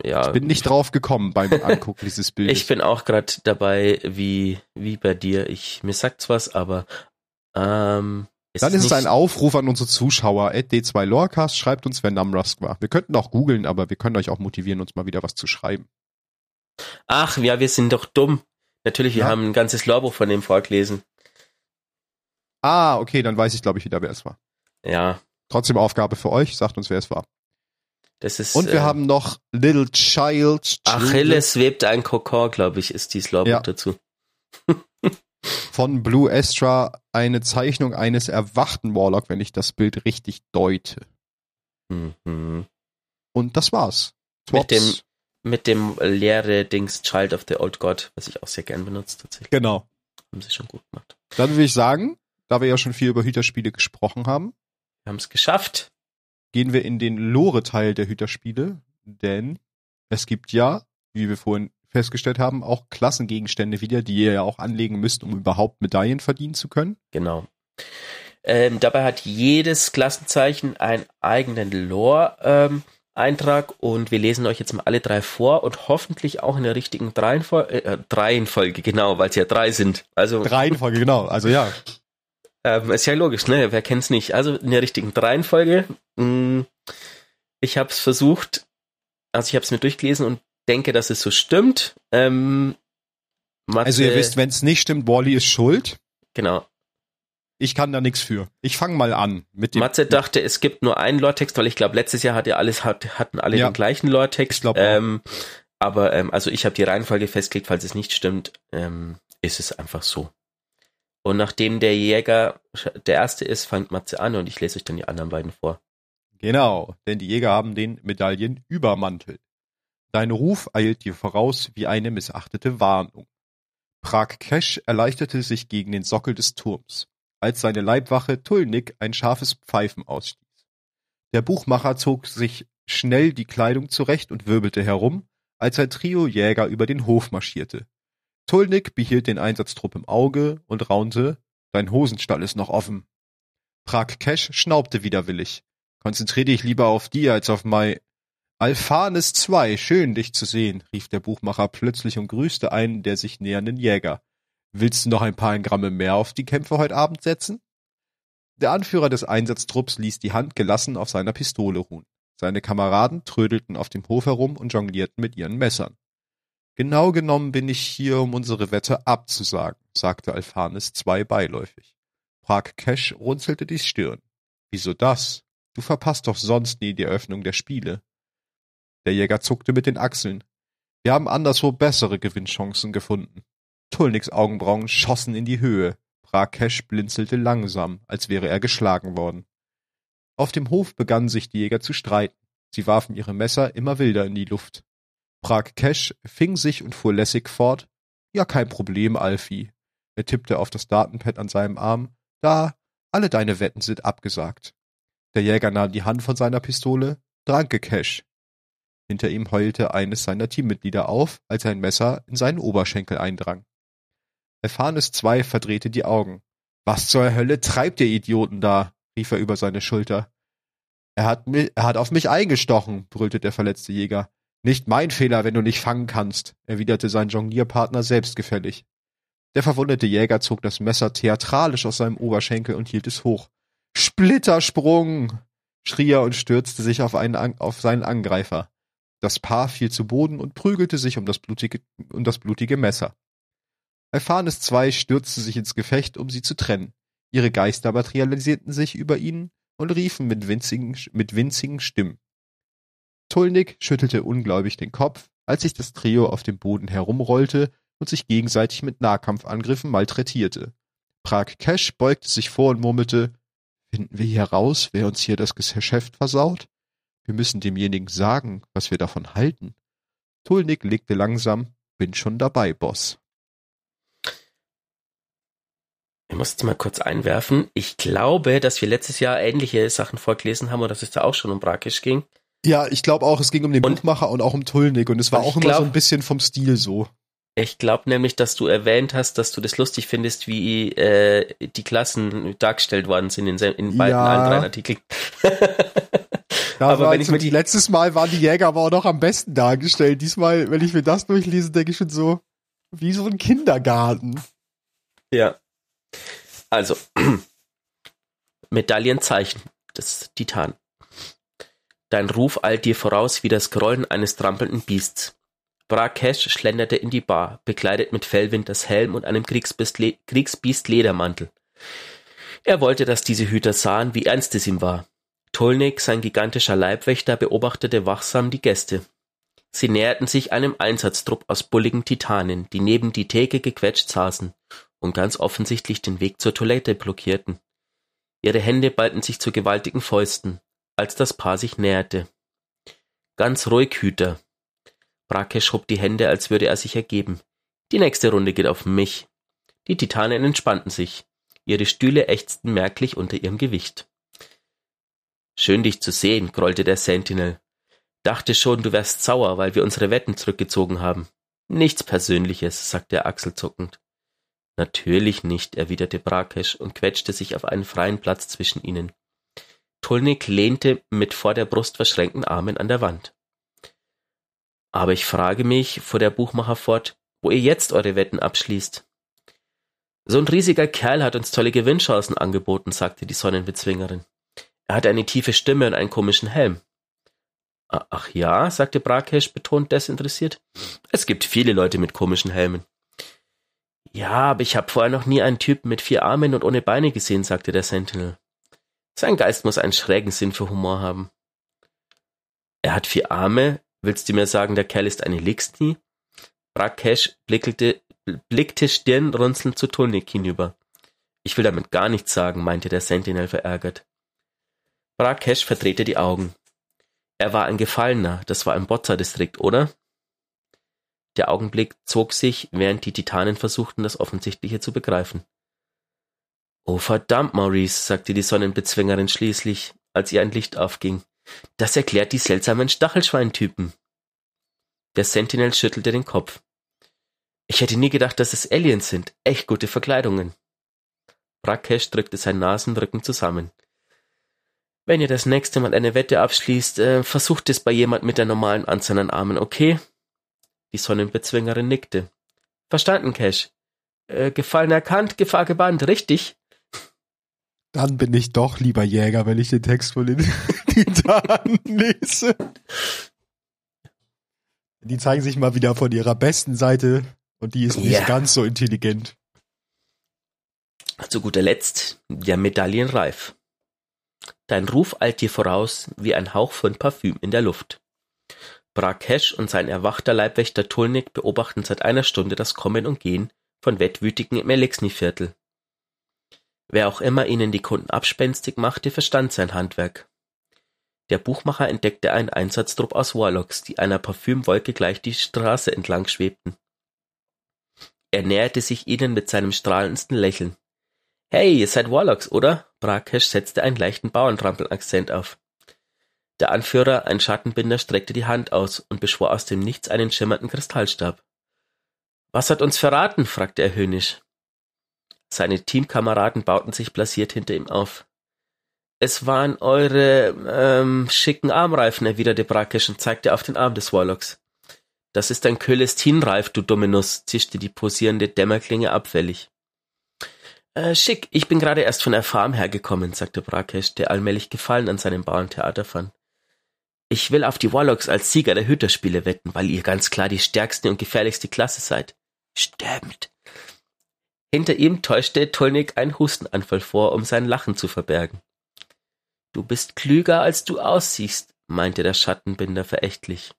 Speaker 1: ja.
Speaker 2: Ich bin nicht drauf gekommen beim [laughs] Angucken dieses Bildes.
Speaker 1: Ich bin auch gerade dabei, wie, wie bei dir. Ich, mir sagt's was, aber ähm,
Speaker 2: Dann ist es ein Aufruf an unsere Zuschauer. D2 Lorecast schreibt uns, wer Namrusk war. Wir könnten auch googeln, aber wir können euch auch motivieren, uns mal wieder was zu schreiben.
Speaker 1: Ach, ja, wir sind doch dumm. Natürlich, wir
Speaker 2: Ja.
Speaker 1: haben ein ganzes Lorbuch von dem vorgelesen.
Speaker 2: Ah, okay, dann weiß ich, glaube ich, wieder, wer es war.
Speaker 1: Ja,
Speaker 2: Trotzdem Aufgabe für euch, sagt uns, wer es war.
Speaker 1: das ist.
Speaker 2: Und wir
Speaker 1: äh,
Speaker 2: haben noch Little Child.
Speaker 1: Achilles webt ein Kokon, glaube ich, ist dieses Lorbuch
Speaker 2: Ja.
Speaker 1: dazu. [laughs]
Speaker 2: von Blue Astra eine Zeichnung eines erwachten Warlock, wenn ich das Bild richtig deute.
Speaker 1: Mhm.
Speaker 2: Und das war's.
Speaker 1: Mit dem-. Mit dem leere Dings Child of the Old God, was ich auch sehr gern benutze, tatsächlich.
Speaker 2: Genau.
Speaker 1: Haben sie schon gut gemacht.
Speaker 2: Dann würde ich sagen, da wir ja schon viel über Hüterspiele gesprochen haben,
Speaker 1: Wir haben es geschafft.
Speaker 2: gehen wir in den Lore-Teil der Hüterspiele, denn es gibt ja, wie wir vorhin festgestellt haben, auch Klassengegenstände wieder, die ihr ja auch anlegen müsst, um überhaupt Medaillen verdienen zu können.
Speaker 1: Genau. Ähm, dabei hat jedes Klassenzeichen einen eigenen Lore-Eintrag und wir lesen euch jetzt mal alle drei vor und hoffentlich auch in der richtigen Reihenfolge, äh, Reihenfolge, genau, weil es ja drei sind. Also [laughs]
Speaker 2: Reihenfolge, genau. Also ja.
Speaker 1: ähm, ist ja logisch, ne? Wer kennt's nicht? Also in der richtigen Reihenfolge. Mm, Ich habe es versucht, also ich habe es mir durchgelesen und denke, dass es so stimmt. Ähm, Mathe,
Speaker 2: Also ihr wisst, wenn es nicht stimmt, Wally ist schuld.
Speaker 1: genau.
Speaker 2: Ich kann da nichts für. Ich fange mal an mit dem.
Speaker 1: Matze dachte, es gibt nur einen Lore-Text, weil ich glaube, letztes Jahr hat ja alles, hat, hatten alle
Speaker 2: Ja.
Speaker 1: den gleichen Lore-Text. Ähm, aber ähm, also ich habe die Reihenfolge festgelegt, falls es nicht stimmt, ähm, ist es einfach so. Und nachdem der Jäger der erste ist, fängt Matze an und ich lese euch dann die anderen beiden vor.
Speaker 2: Genau, denn die Jäger haben den Medaillenübermantel. Dein Ruf eilt dir voraus wie eine missachtete Warnung. Prag Kesh erleichterte sich gegen den Sockel des Turms, als seine Leibwache Tulnik ein scharfes Pfeifen ausstieß. Der Buchmacher zog sich schnell die Kleidung zurecht und wirbelte herum, als ein Trio Jäger über den Hof marschierte. Tulnik behielt den Einsatztrupp im Auge und raunte, dein Hosenstall ist noch offen. Prag Kesh schnaubte widerwillig. Konzentrier dich lieber auf die als auf Mai. Alphanes 2, schön dich zu sehen, rief der Buchmacher plötzlich und grüßte einen der sich nähernden Jäger. Willst du noch ein paar Gramme mehr auf die Kämpfe heute Abend setzen? Der Anführer des Einsatztrupps ließ die Hand gelassen auf seiner Pistole ruhen. Seine Kameraden trödelten auf dem Hof herum und jonglierten mit ihren Messern. Genau genommen bin ich hier, um unsere Wette abzusagen, sagte Alphanes 2 beiläufig. Prag Kesh runzelte die Stirn. Wieso das? Du verpasst doch sonst nie die Eröffnung der Spiele. Der Jäger zuckte mit den Achseln. Wir haben anderswo bessere Gewinnchancen gefunden. Tulniks Augenbrauen schossen in die Höhe. Prakesh blinzelte langsam, als wäre er geschlagen worden. Auf dem Hof begannen sich die Jäger zu streiten. Sie warfen ihre Messer immer wilder in die Luft. Prakesh fing sich und fuhr lässig fort. Ja, kein Problem, Alfie. Er tippte auf das Datenpad an seinem Arm. Da, alle deine Wetten sind abgesagt. Der Jäger nahm die Hand von seiner Pistole. Danke, Cash. Hinter ihm heulte eines seiner Teammitglieder auf, als ein Messer in seinen Oberschenkel eindrang. Erfahrenes zwei verdrehte die Augen. Was zur Hölle treibt ihr Idioten da? rief er über seine Schulter. Er hat, er hat auf mich eingestochen, brüllte der verletzte Jäger. Nicht mein Fehler, wenn du nicht fangen kannst, erwiderte sein Jonglierpartner selbstgefällig. Der verwundete Jäger zog das Messer theatralisch aus seinem Oberschenkel und hielt es hoch. Splittersprung! schrie er und stürzte sich auf, einen, auf seinen Angreifer. Das Paar fiel zu Boden und prügelte sich um das blutige, um das blutige Messer. Alphanes zwei stürzte sich ins Gefecht, um sie zu trennen. Ihre Geister materialisierten sich über ihnen und riefen mit winzigen, mit winzigen Stimmen. Tulnik schüttelte ungläubig den Kopf, als sich das Trio auf dem Boden herumrollte und sich gegenseitig mit Nahkampfangriffen malträtierte. Prag Cash beugte sich vor und murmelte, Finden wir hier raus, wer uns hier das Geschäft versaut? Wir müssen demjenigen sagen, was wir davon halten. Tulnik legte langsam, bin schon dabei, Boss.
Speaker 1: Ich muss jetzt mal kurz einwerfen. Ich glaube, dass wir letztes Jahr ähnliche Sachen vorgelesen haben und dass es da auch schon um Brakisch ging.
Speaker 2: Ja, ich glaube auch, es ging um den und, Buchmacher und auch um Tulnik und es war auch immer glaub, so ein bisschen vom Stil so.
Speaker 1: Ich glaube nämlich, dass du erwähnt hast, dass du das lustig findest, wie äh, die Klassen dargestellt worden sind in, in beiden ja. anderen Artikeln. [laughs]
Speaker 2: Ja, aber wenn ich mir die letztes Mal waren die Jäger aber auch noch am besten dargestellt. Diesmal, wenn ich mir das durchlese, denke ich schon so wie so ein Kindergarten.
Speaker 1: Ja. Also [clears throat] Medaillenzeichen des Titan. Dein Ruf eilt dir voraus wie das Grollen eines trampelnden Biests. Brakesh schlenderte in die Bar, bekleidet mit Fellwinters Helm und einem Kriegsbiest-Ledermantel. Er wollte, dass diese Hüter sahen, wie ernst es ihm war. Tolnik, sein gigantischer Leibwächter, beobachtete wachsam die Gäste. Sie näherten sich einem Einsatztrupp aus bulligen Titanen, die neben die Theke gequetscht saßen und ganz offensichtlich den Weg zur Toilette blockierten. Ihre Hände ballten sich zu gewaltigen Fäusten, als das Paar sich näherte. Ganz ruhig, Hüter, Rakesh hob die Hände, als würde er sich ergeben. Die nächste Runde geht auf mich. Die Titanen entspannten sich. Ihre Stühle ächzten merklich unter ihrem Gewicht. Schön dich zu sehen, grollte der Sentinel. Dachte schon, du wärst sauer, weil wir unsere Wetten zurückgezogen haben. Nichts Persönliches, sagte er achselzuckend. Natürlich nicht, erwiderte Brakesh und quetschte sich auf einen freien Platz zwischen ihnen. Tulnik lehnte mit vor der Brust verschränkten Armen an der Wand. Aber ich frage mich, fuhr der Buchmacher fort, wo ihr jetzt eure Wetten abschließt. So ein riesiger Kerl hat uns tolle Gewinnchancen angeboten, sagte die Sonnenbezwingerin. Er hat eine tiefe Stimme und einen komischen Helm. Ach ja, sagte Brakesh betont desinteressiert. Es gibt viele Leute mit komischen Helmen. Ja, aber ich habe vorher noch nie einen Typen mit vier Armen und ohne Beine gesehen, sagte der Sentinel. Sein Geist muss einen schrägen Sinn für Humor haben. Er hat vier Arme, Willst du mir sagen, der Kerl ist eine Lixni? Brakesh blickte, blickte stirnrunzelnd zu Tulnik hinüber. Ich will damit gar nichts sagen, meinte der Sentinel verärgert. Brakesh verdrehte die Augen. Er war ein Gefallener, das war ein Botzer-Distrikt, oder? Der Augenblick zog sich, während die Titanen versuchten, das Offensichtliche zu begreifen. Oh verdammt, Maurice, sagte die Sonnenbezwingerin schließlich, als ihr ein Licht aufging. Das erklärt die seltsamen Stachelschweintypen. Der Sentinel schüttelte den Kopf. Ich hätte nie gedacht, dass es Aliens sind. Echt gute Verkleidungen. Rakesh drückte seinen Nasenrücken zusammen. Wenn ihr das nächste Mal eine Wette abschließt, äh, versucht es bei jemand mit der normalen Anzahl an Armen, okay? Die Sonnenbezwingerin nickte. Verstanden, Cash. Äh, Gefallen erkannt, Gefahr gebannt, richtig?
Speaker 2: Dann bin ich doch lieber Jäger, wenn ich den Text von den [laughs] Titanen lese. Die zeigen sich mal wieder von ihrer besten Seite und die ist nicht ja. ganz so intelligent.
Speaker 1: Zu guter Letzt der Medaillenreif. Dein Ruf eilt dir voraus wie ein Hauch von Parfüm in der Luft. Brakesh und sein erwachter Leibwächter Tulnik beobachten seit einer Stunde das Kommen und Gehen von Wettwütigen im Elexni-Viertel. Wer auch immer ihnen die Kunden abspenstig machte, verstand sein Handwerk. Der Buchmacher entdeckte einen Einsatztrupp aus Warlocks, die einer Parfümwolke gleich die Straße entlang schwebten. Er näherte sich ihnen mit seinem strahlendsten Lächeln. Hey, ihr seid Warlocks, oder? Brakesh setzte einen leichten Bauerntrampel-Akzent auf. Der Anführer, ein Schattenbinder, streckte die Hand aus und beschwor aus dem Nichts einen schimmernden Kristallstab. Was hat uns verraten? fragte er höhnisch. Seine Teamkameraden bauten sich blasiert hinter ihm auf. Es waren eure ähm, schicken Armreifen, erwiderte Brakesch und zeigte auf den Arm des Warlocks. Das ist ein Kölestinreif, du Dominus, zischte die posierende Dämmerklinge abfällig. Äh, schick, ich bin gerade erst von der Farm hergekommen, sagte Brakesh, der allmählich Gefallen an seinem Bauerntheater fand. Ich will auf die Warlocks als Sieger der Hüterspiele wetten, weil ihr ganz klar die stärkste und gefährlichste Klasse seid. Stimmt. Hinter ihm täuschte Tolnik einen Hustenanfall vor, um sein Lachen zu verbergen. Du bist klüger, als du aussiehst, meinte der Schattenbinder verächtlich.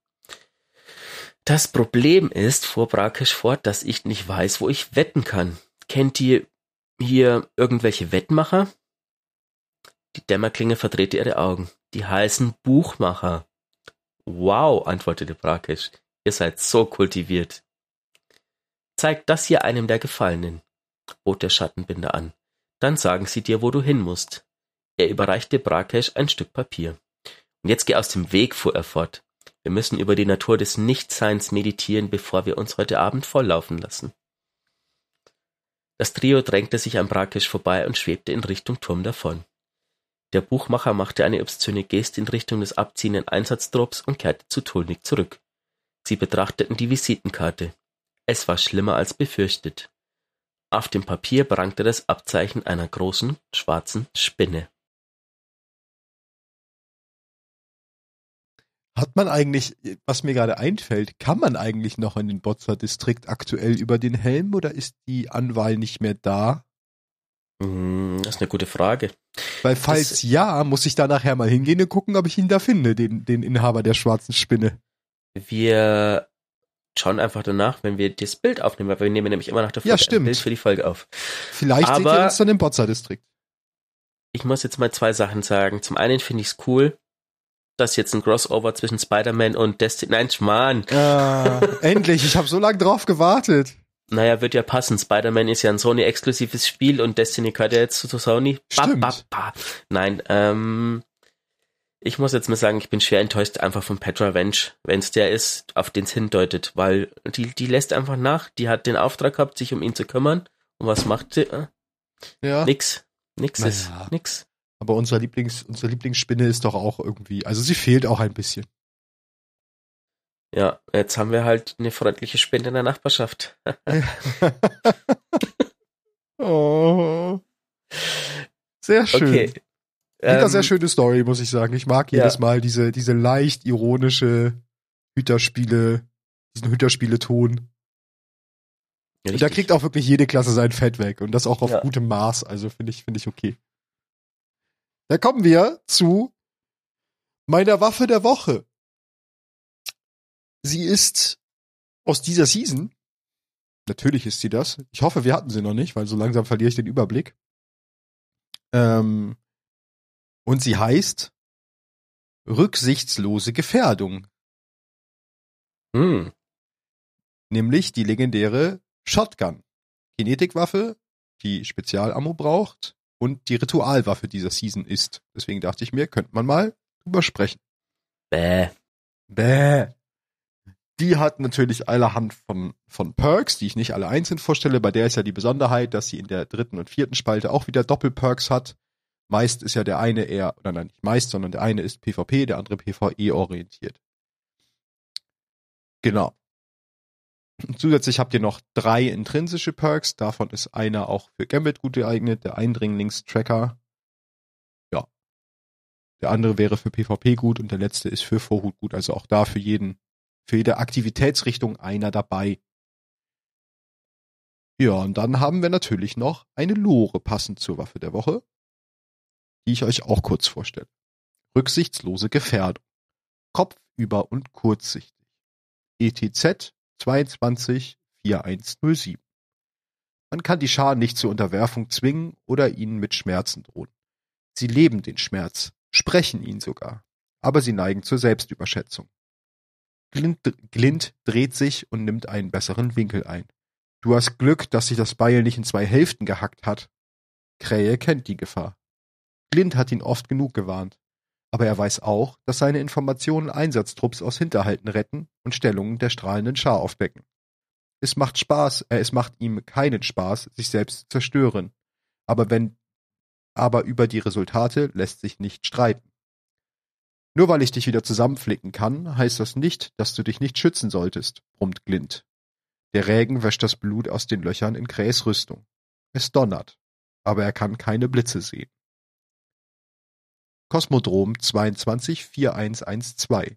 Speaker 1: Das Problem ist, fuhr Brakesh fort, dass ich nicht weiß, wo ich wetten kann. Kennt ihr hier irgendwelche Wettmacher? Die Dämmerklinge verdrehte ihre Augen. Die heißen Buchmacher. Wow, antwortete Brakesh. Ihr seid so kultiviert. Zeigt das hier einem der Gefallenen, bot der Schattenbinder an. Dann sagen sie dir, wo du hin musst. Er überreichte Brakesh ein Stück Papier. Und jetzt geh aus dem Weg, fuhr er fort. Wir müssen über die Natur des Nichtseins meditieren, bevor wir uns heute Abend volllaufen lassen. Das Trio drängte sich an Brakesh vorbei und schwebte in Richtung Turm davon. Der Buchmacher machte eine obszöne Geste in Richtung des abziehenden Einsatztrupps und kehrte zu Tulnik zurück. Sie betrachteten die Visitenkarte. Es war schlimmer als befürchtet. Auf dem Papier prangte das Abzeichen einer großen, schwarzen Spinne.
Speaker 2: Hat man eigentlich, was mir gerade einfällt, kann man eigentlich noch in den Botzer Distrikt aktuell über den Helm oder ist die Anwahl nicht mehr da?
Speaker 1: Hm, das ist eine gute Frage.
Speaker 2: Weil falls das, ja, muss ich da nachher mal hingehen und gucken, ob ich ihn da finde, den, den Inhaber der schwarzen Spinne.
Speaker 1: Wir schauen einfach danach, wenn wir das Bild aufnehmen, weil wir nehmen nämlich immer nach der
Speaker 2: Folge ja, stimmt.
Speaker 1: ein Bild für die Folge auf.
Speaker 2: Vielleicht Aber seht ihr uns dann im Botzer Distrikt.
Speaker 1: Ich muss jetzt mal zwei Sachen sagen. Zum einen finde ich es cool, dass jetzt ein Crossover zwischen Spider-Man und Destiny. Nein, Schmarrn.
Speaker 2: Ah, endlich, ich habe so lange drauf gewartet.
Speaker 1: Naja, wird ja passen. Spider-Man ist ja ein Sony-exklusives Spiel und Destiny gehört ja jetzt zu Sony.
Speaker 2: Stimmt. Ba,
Speaker 1: ba, ba. Nein, ähm, ich muss jetzt mal sagen, ich bin schwer enttäuscht einfach von Petra Wench, wenn es der ist, auf den es hindeutet, weil die, die lässt einfach nach. Die hat den Auftrag gehabt, sich um ihn zu kümmern. Und was macht sie? Äh,
Speaker 2: ja.
Speaker 1: Nix. Nix naja. ist nix.
Speaker 2: Aber unsere Lieblings, unsere Lieblingsspinne ist doch auch irgendwie, also sie fehlt auch ein bisschen.
Speaker 1: Ja, jetzt haben wir halt eine freundliche Spinne in der Nachbarschaft. [laughs]
Speaker 2: oh. Sehr schön. Okay. Wieder ähm, sehr schöne Story, muss ich sagen. Ich mag jedes ja. Mal diese, diese leicht ironische Hüterspiele, diesen Hüterspiele-Ton. Und da kriegt auch wirklich jede Klasse sein Fett weg und das auch auf ja. gutem Maß. Also finde ich, finde ich okay. Da kommen wir zu meiner Waffe der Woche. Sie ist aus dieser Season. Natürlich ist sie das. Ich hoffe, wir hatten sie noch nicht, weil so langsam verliere ich den Überblick. Ähm, und sie heißt Rücksichtslose Gefährdung.
Speaker 1: Hm.
Speaker 2: Nämlich die legendäre Shotgun. Kinetikwaffe, die Spezialammo braucht und die Ritualwaffe dieser Season ist. Deswegen dachte ich mir, könnte man mal drüber sprechen.
Speaker 1: Bäh.
Speaker 2: Bäh. Die hat natürlich allerhand von, von Perks, die ich nicht alle einzeln vorstelle. Bei der ist ja die Besonderheit, dass sie in der dritten und vierten Spalte auch wieder Doppelperks hat. Meist ist ja der eine eher, oder nein, nicht meist, sondern der eine ist PvP, der andere PvE orientiert. Genau. Zusätzlich habt ihr noch drei intrinsische Perks. Davon ist einer auch für Gambit gut geeignet, der Eindringlingstracker. Ja. Der andere wäre für PvP gut und der letzte ist für Vorhut gut. Also auch da für jeden, für jede Aktivitätsrichtung einer dabei. Ja, und dann haben wir natürlich noch eine Lore passend zur Waffe der Woche, die ich euch auch kurz vorstelle. Rücksichtslose Gefährdung. Kopfüber und kurzsichtig. ETZ 224107. Man kann die Schar nicht zur Unterwerfung zwingen oder ihnen mit Schmerzen drohen. Sie leben den Schmerz, sprechen ihn sogar, aber sie neigen zur Selbstüberschätzung. Glint, Glint dreht sich und nimmt einen besseren Winkel ein. Du hast Glück, dass sich das Beil nicht in zwei Hälften gehackt hat. Krähe kennt die Gefahr. Glint hat ihn oft genug gewarnt. Aber er weiß auch, dass seine Informationen Einsatztrupps aus Hinterhalten retten und Stellungen der strahlenden Schar aufdecken. Es macht Spaß, äh, es macht ihm keinen Spaß, sich selbst zu zerstören. Aber wenn, aber über die Resultate lässt sich nicht streiten. Nur weil ich dich wieder zusammenflicken kann, heißt das nicht, dass du dich nicht schützen solltest, brummt Glint. Der Regen wäscht das Blut aus den Löchern in Krähs Rüstung. Es donnert, aber er kann keine Blitze sehen. Kosmodrom 224112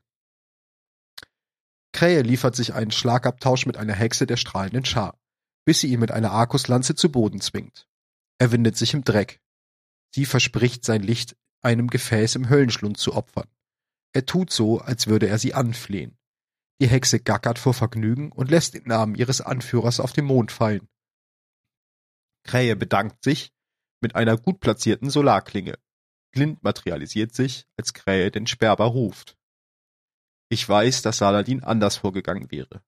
Speaker 2: Krähe liefert sich einen Schlagabtausch mit einer Hexe der strahlenden Schar, bis sie ihn mit einer Arkuslanze zu Boden zwingt. Er windet sich im Dreck. Sie verspricht sein Licht einem Gefäß im Höllenschlund zu opfern. Er tut so, als würde er sie anflehen. Die Hexe gackert vor Vergnügen und lässt den Namen ihres Anführers auf den Mond fallen. Krähe bedankt sich mit einer gut platzierten Solarklinge. Glint materialisiert sich, als Krähe den Sperber ruft. Ich weiß, dass Saladin anders vorgegangen wäre.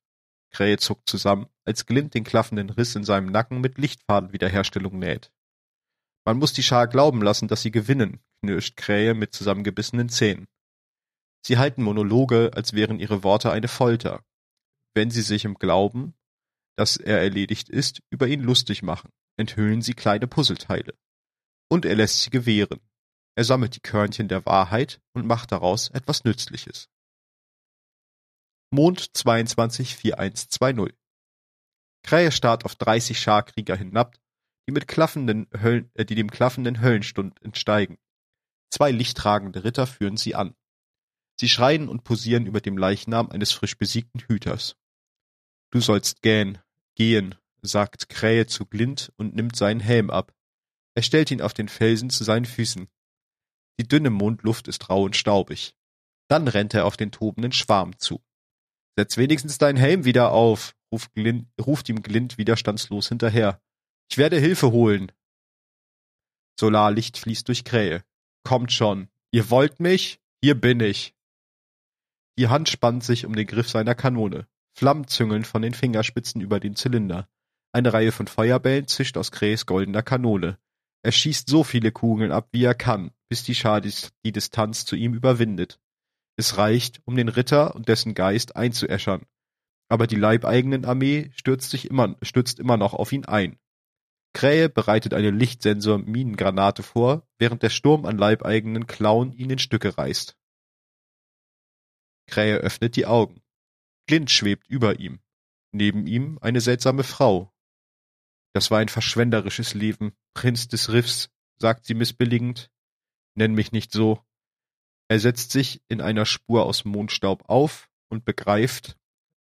Speaker 2: Krähe zuckt zusammen, als Glint den klaffenden Riss in seinem Nacken mit Lichtfadenwiederherstellung näht. Man muss die Schar glauben lassen, dass sie gewinnen, knirscht Krähe mit zusammengebissenen Zähnen. Sie halten Monologe, als wären ihre Worte eine Folter, wenn sie sich im Glauben, dass er erledigt ist, über ihn lustig machen, enthüllen sie kleine Puzzleteile. Und er lässt sie gewähren. Er sammelt die Körnchen der Wahrheit und macht daraus etwas Nützliches. Mond 224120 Krähe starrt auf 30 Scharkrieger hinab, die mit klaffenden Höllen, äh, die dem klaffenden Höllenstund entsteigen. Zwei lichttragende Ritter führen sie an. Sie schreien und posieren über dem Leichnam eines frisch besiegten Hüters. Du sollst gähn, gehen, sagt Krähe zu Glint und nimmt seinen Helm ab. Er stellt ihn auf den Felsen zu seinen Füßen. Die dünne Mondluft ist rau und staubig. Dann rennt er auf den tobenden Schwarm zu. Setz wenigstens deinen Helm wieder auf, ruft, Glint, ruft ihm Glint widerstandslos hinterher. Ich werde Hilfe holen. Solarlicht fließt durch Krähe. Kommt schon. Ihr wollt mich? Hier bin ich. Die Hand spannt sich um den Griff seiner Kanone. Flammen züngeln von den Fingerspitzen über den Zylinder. Eine Reihe von Feuerbällen zischt aus Krähs goldener Kanone. Er schießt so viele Kugeln ab, wie er kann, bis die Schar die Distanz zu ihm überwindet. Es reicht, um den Ritter und dessen Geist einzuäschern. Aber die leibeigenen Armee stürzt, sich immer, stürzt immer noch auf ihn ein. Krähe bereitet eine Lichtsensor-Minengranate vor, während der Sturm an leibeigenen Klauen ihn in Stücke reißt. Krähe öffnet die Augen. Glint schwebt über ihm. Neben ihm eine seltsame Frau. Das war ein verschwenderisches Leben, Prinz des Riffs, sagt sie missbilligend. Nenn mich nicht so. Er setzt sich in einer Spur aus Mondstaub auf und begreift,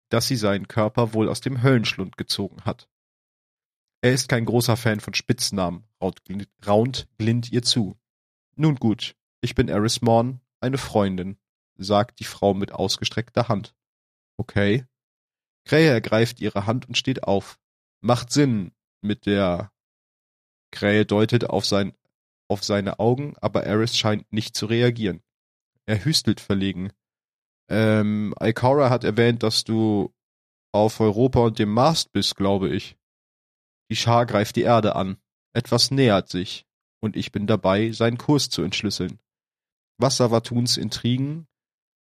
Speaker 2: dass sie seinen Körper wohl aus dem Höllenschlund gezogen hat. Er ist kein großer Fan von Spitznamen, raunt Glint ihr zu. Nun gut, ich bin Eris Morn, eine Freundin sagt die Frau mit ausgestreckter Hand. Okay. Krähe ergreift ihre Hand und steht auf. Macht Sinn mit der Krähe deutet auf sein auf seine Augen, aber Eris scheint nicht zu reagieren. Er hüstelt verlegen. Ähm, Ikora hat erwähnt, dass du auf Europa und dem Mars bist, glaube ich. Die Schar greift die Erde an. Etwas nähert sich, und ich bin dabei, seinen Kurs zu entschlüsseln. Was Savatuns Intrigen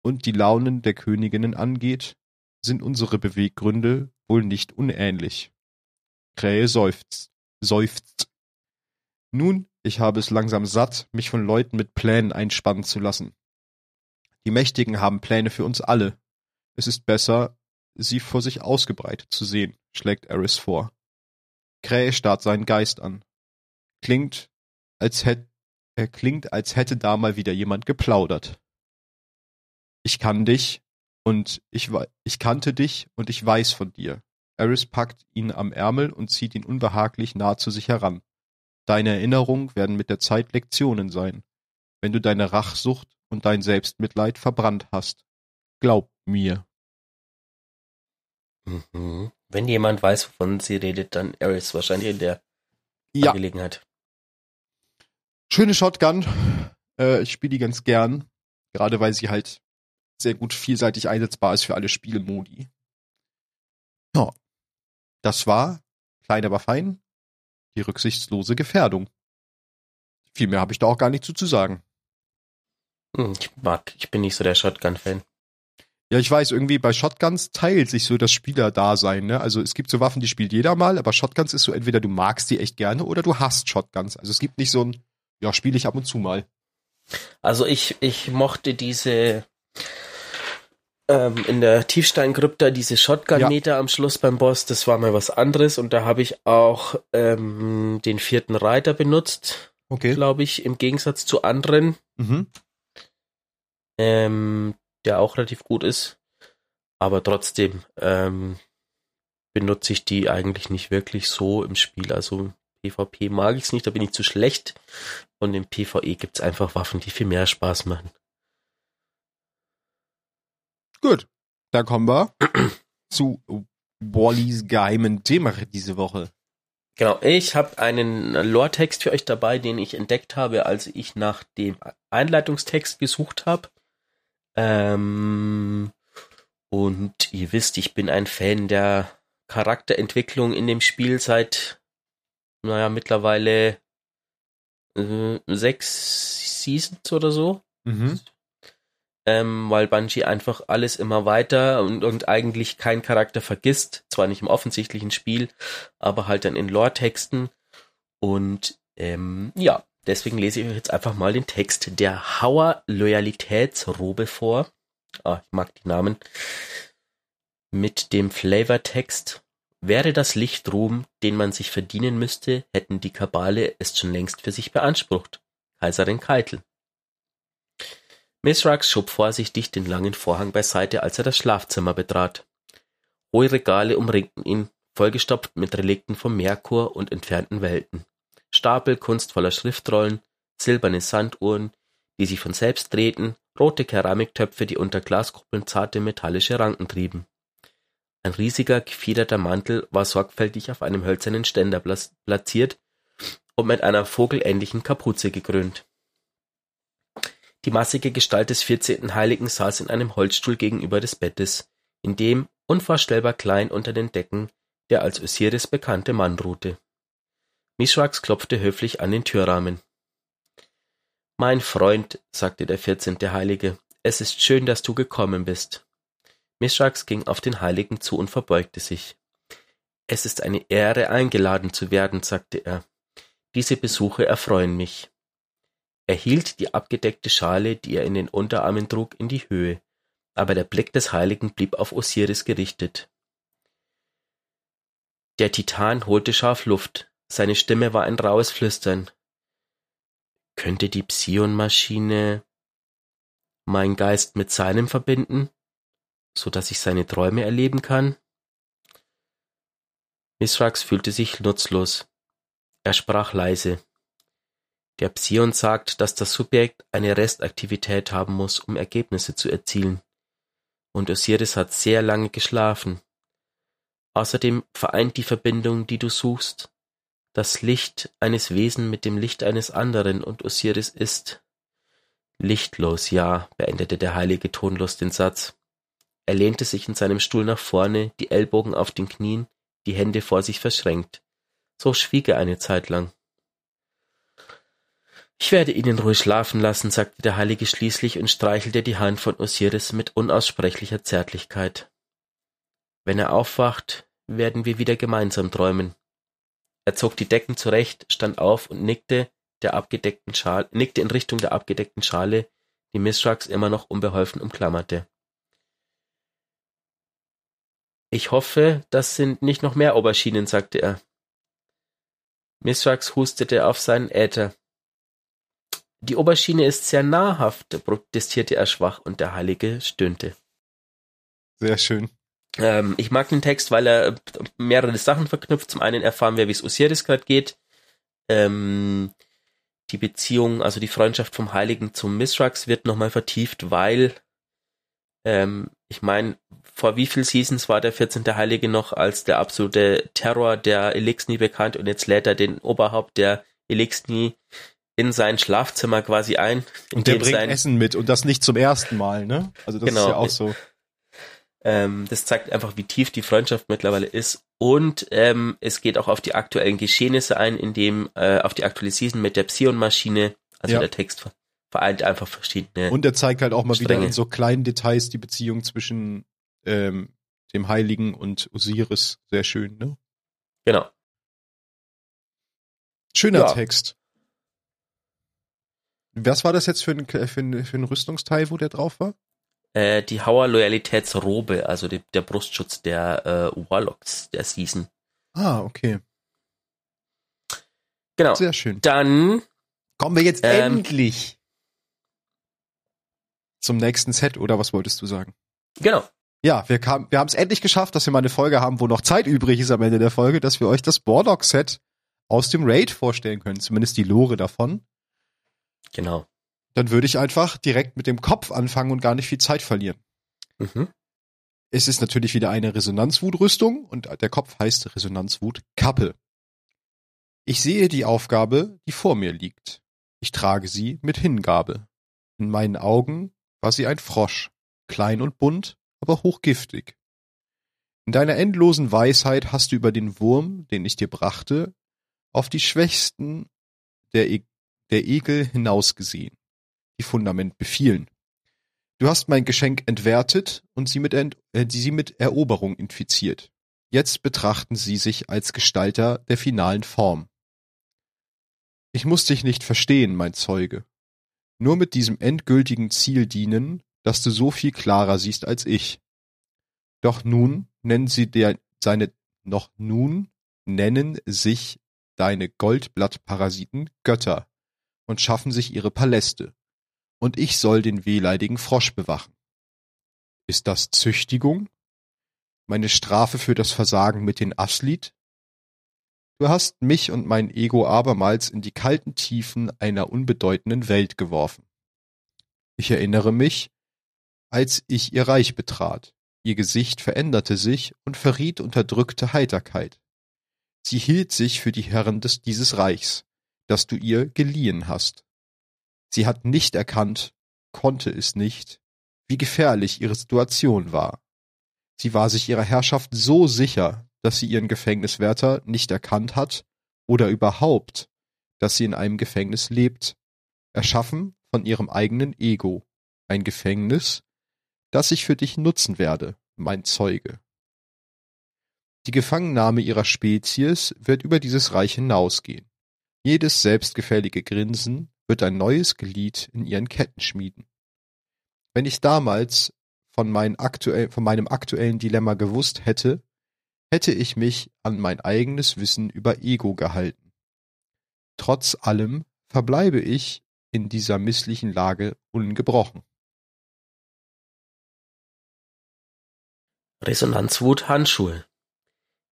Speaker 2: und die Launen der Königinnen angeht, sind unsere Beweggründe wohl nicht unähnlich. Krähe seufzt, seufzt. Nun, ich habe es langsam satt, mich von Leuten mit Plänen einspannen zu lassen. Die Mächtigen haben Pläne für uns alle. Es ist besser, sie vor sich ausgebreitet zu sehen, schlägt Eris vor. Krähe starrt seinen Geist an. Klingt, als hätte, er klingt, als hätte da mal wieder jemand geplaudert ich kann dich und ich, ich kannte dich und ich weiß von dir. Eris packt ihn am Ärmel und zieht ihn unbehaglich nah zu sich heran. Deine Erinnerungen werden mit der Zeit Lektionen sein, wenn du deine Rachsucht und dein Selbstmitleid verbrannt hast. Glaub mir.
Speaker 1: Mhm. Wenn jemand weiß, wovon sie redet, dann Eris wahrscheinlich in der ja. Angelegenheit.
Speaker 2: Schöne Shotgun. Äh, ich spiele die ganz gern. Gerade weil sie halt sehr gut vielseitig einsetzbar ist für alle Spielmodi. Ja, das war, klein aber fein, die rücksichtslose Gefährdung. Viel mehr habe ich da auch gar nicht zu, zu sagen.
Speaker 1: Hm, ich mag, ich bin nicht so der Shotgun-Fan.
Speaker 2: Ja, ich weiß, irgendwie bei Shotguns teilt sich so das Spielerdasein, ne? Also es gibt so Waffen, die spielt jeder mal, aber Shotguns ist so, entweder du magst die echt gerne oder du hast Shotguns. Also es gibt nicht so ein, ja, spiele ich ab und zu mal.
Speaker 1: Also ich, ich mochte diese ähm, in der Tiefsteinkrypta diese Shotgun-Meter ja. am Schluss beim Boss, das war mal was anderes und da habe ich auch ähm, den vierten Reiter benutzt, okay. glaube ich, im Gegensatz zu anderen. Mhm. Ähm, der auch relativ gut ist. Aber trotzdem ähm, benutze ich die eigentlich nicht wirklich so im Spiel. Also PvP mag ich es nicht, da bin ich zu schlecht. Und im PvE gibt es einfach Waffen, die viel mehr Spaß machen.
Speaker 2: Gut, dann kommen wir [clears throat] zu Wallys geheimen Thema diese Woche.
Speaker 1: Genau, ich habe einen Lore-Text für euch dabei, den ich entdeckt habe, als ich nach dem Einleitungstext gesucht habe. Ähm, und ihr wisst, ich bin ein Fan der Charakterentwicklung in dem Spiel seit, naja, mittlerweile äh, sechs Seasons oder so. Mhm. Ähm, weil Bungie einfach alles immer weiter und, und eigentlich keinen Charakter vergisst. Zwar nicht im offensichtlichen Spiel, aber halt dann in Lore-Texten. Und ähm, ja, Deswegen lese ich euch jetzt einfach mal den Text der Hauer Loyalitätsrobe vor. Ah, ich mag die Namen. Mit dem Flavortext. Wäre das Lichtruhm, den man sich verdienen müsste, hätten die Kabale es schon längst für sich beansprucht. Kaiserin Keitel. Misrax schob vorsichtig den langen Vorhang beiseite, als er das Schlafzimmer betrat. Hohe Regale umringten ihn, vollgestopft mit Relikten vom Merkur und entfernten Welten. Stapel kunstvoller Schriftrollen, silberne Sanduhren, die sich von selbst drehten, rote Keramiktöpfe, die unter Glaskuppeln zarte metallische Ranken trieben. Ein riesiger, gefiederter Mantel war sorgfältig auf einem hölzernen Ständer platziert und mit einer vogelähnlichen Kapuze gekrönt. Die massige Gestalt des vierzehnten Heiligen saß in einem Holzstuhl gegenüber des Bettes, in dem, unvorstellbar klein unter den Decken, der als Osiris bekannte Mann ruhte. Mithrax klopfte höflich an den Türrahmen. Mein Freund, sagte der vierzehnte Heilige, es ist schön, dass du gekommen bist. Mithrax ging auf den Heiligen zu und verbeugte sich. Es ist eine Ehre, eingeladen zu werden, sagte er. Diese Besuche erfreuen mich. Er hielt die abgedeckte Schale, die er in den Unterarmen trug, in die Höhe, aber der Blick des Heiligen blieb auf Osiris gerichtet. Der Titan holte scharf Luft, seine Stimme war ein rauhes Flüstern. Könnte die Psion-Maschine meinen Geist mit seinem verbinden, so dass ich seine Träume erleben kann? Misrax fühlte sich nutzlos. Er sprach leise. Der Psion sagt, dass das Subjekt eine Restaktivität haben muss, um Ergebnisse zu erzielen. Und Osiris hat sehr lange geschlafen. Außerdem vereint die Verbindung, die du suchst, das Licht eines Wesen mit dem Licht eines anderen, und Osiris ist lichtlos, ja, beendete der Heilige tonlos den Satz. Er lehnte sich in seinem Stuhl nach vorne, die Ellbogen auf den Knien, die Hände vor sich verschränkt. So schwieg er eine Zeit lang. Ich werde ihn Ruhe schlafen lassen, sagte der Heilige schließlich und streichelte die Hand von Osiris mit unaussprechlicher Zärtlichkeit. Wenn er aufwacht, werden wir wieder gemeinsam träumen. Er zog die Decken zurecht, stand auf und nickte der abgedeckten Schale, nickte in Richtung der abgedeckten Schale, die Mithrax immer noch unbeholfen umklammerte. Ich hoffe, das sind nicht noch mehr Auberginen, sagte er. Mithrax hustete auf seinen Äther. Die Aubergine ist sehr nahrhaft, protestierte er schwach und der Heilige stöhnte.
Speaker 2: Sehr schön.
Speaker 1: Ähm, ich mag den Text, weil er mehrere Sachen verknüpft. Zum einen erfahren wir, wie es Osiris gerade geht. Ähm, die Beziehung, also die Freundschaft vom Heiligen zum Misrax wird nochmal vertieft, weil ähm, ich meine, vor wie viel Seasons war der 14. Heilige noch als der absolute Terror der Elixni bekannt und jetzt lädt er den Oberhaupt der Elixni in sein Schlafzimmer quasi ein.
Speaker 2: Und der bringt Essen mit und das nicht zum ersten Mal, ne? Also das genau, ist ja auch so.
Speaker 1: Ähm, das zeigt einfach, wie tief die Freundschaft mittlerweile ist. Und ähm, es geht auch auf die aktuellen Geschehnisse ein, indem äh, auf die aktuelle Season mit der Psion-Maschine, also ja. der Text vereint einfach verschiedene.
Speaker 2: Und er zeigt halt auch mal wieder
Speaker 1: Strenge.
Speaker 2: in so kleinen Details die Beziehung zwischen ähm, dem Heiligen und Osiris. Sehr schön, ne?
Speaker 1: genau.
Speaker 2: Schöner
Speaker 1: Ja.
Speaker 2: Text. Was war das jetzt für ein, für, ein, für ein Rüstungsteil, wo der drauf war?
Speaker 1: Äh, die Hauer Loyalitätsrobe, also die, der Brustschutz der äh, Warlocks der Season.
Speaker 2: Ah, okay.
Speaker 1: Genau.
Speaker 2: Sehr schön.
Speaker 1: Dann,
Speaker 2: Kommen wir jetzt
Speaker 1: Ähm.
Speaker 2: endlich zum nächsten Set, oder was wolltest du sagen?
Speaker 1: genau.
Speaker 2: Ja, wir, kam, wir haben es endlich geschafft, dass wir mal eine Folge haben, wo noch Zeit übrig ist am Ende der Folge, dass wir euch das Borlock-Set aus dem Raid vorstellen können, zumindest die Lore davon.
Speaker 1: Genau.
Speaker 2: Dann würde ich einfach direkt mit dem Kopf anfangen und gar nicht viel Zeit verlieren.
Speaker 1: Mhm.
Speaker 2: Es ist natürlich wieder eine Resonanzwutrüstung und der Kopf heißt Resonanzwut Kappe. Ich sehe die Aufgabe, die vor mir liegt. Ich trage sie mit Hingabe. In meinen Augen war sie ein Frosch, klein und bunt, aber hochgiftig. In deiner endlosen Weisheit hast du über den Wurm, den ich dir brachte, auf die Schwächsten der, e der Egel hinausgesehen, die Fundament befielen. Du hast mein Geschenk entwertet und sie mit, Ent äh, sie mit Eroberung infiziert. Jetzt betrachten sie sich als Gestalter der finalen Form. Ich muss dich nicht verstehen, mein Zeuge. Nur mit diesem endgültigen Ziel dienen, dass du so viel klarer siehst als ich. Doch nun nennen sie der, seine, noch nun nennen sich deine Goldblattparasiten Götter und schaffen sich ihre Paläste und ich soll den wehleidigen Frosch bewachen. Ist das Züchtigung? Meine Strafe für das Versagen mit den Aslit? Du hast mich und mein Ego abermals in die kalten Tiefen einer unbedeutenden Welt geworfen. Ich erinnere mich, als ich ihr Reich betrat. Ihr Gesicht veränderte sich und verriet unterdrückte Heiterkeit. Sie hielt sich für die Herren des, dieses Reichs, das du ihr geliehen hast. Sie hat nicht erkannt, konnte es nicht, wie gefährlich ihre Situation war. Sie war sich ihrer Herrschaft so sicher, dass sie ihren Gefängniswärter nicht erkannt hat oder überhaupt, dass sie in einem Gefängnis lebt, erschaffen von ihrem eigenen Ego, ein Gefängnis, das ich für dich nutzen werde, mein Zeuge. Die Gefangennahme ihrer Spezies wird über dieses Reich hinausgehen. Jedes selbstgefällige Grinsen wird ein neues Glied in ihren Ketten schmieden. Wenn ich damals von, mein aktuell, von meinem aktuellen Dilemma gewusst hätte, hätte ich mich an mein eigenes Wissen über Ego gehalten. Trotz allem verbleibe ich in dieser misslichen Lage ungebrochen.
Speaker 1: Resonanzwut Handschuhe.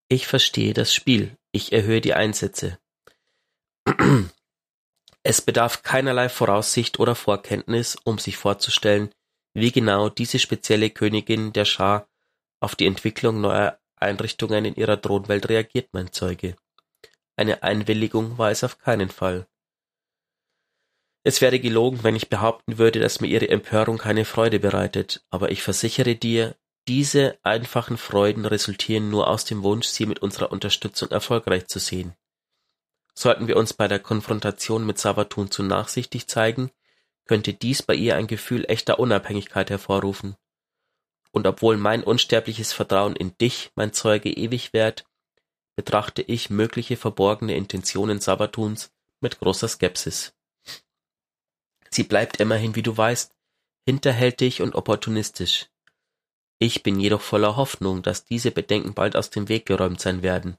Speaker 1: Ich verstehe das Spiel. Ich erhöhe die Einsätze. Es bedarf keinerlei Voraussicht oder Vorkenntnis, um sich vorzustellen, wie genau diese spezielle Königin der Schar auf die Entwicklung neuer Einrichtungen in ihrer Thronwelt reagiert, mein Zeuge. Eine Einwilligung war es auf keinen Fall. Es wäre gelogen, wenn ich behaupten würde, dass mir ihre Empörung keine Freude bereitet, aber ich versichere dir, diese einfachen Freuden resultieren nur aus dem Wunsch, sie mit unserer Unterstützung erfolgreich zu sehen. Sollten wir uns bei der Konfrontation mit Savatun zu nachsichtig zeigen, könnte dies bei ihr ein Gefühl echter Unabhängigkeit hervorrufen. Und obwohl mein unsterbliches Vertrauen in dich, mein Zeuge, ewig währt, betrachte ich mögliche verborgene Intentionen Sabatuns mit großer Skepsis. Sie bleibt immerhin, wie du weißt, hinterhältig und opportunistisch. Ich bin jedoch voller Hoffnung, dass diese Bedenken bald aus dem Weg geräumt sein werden.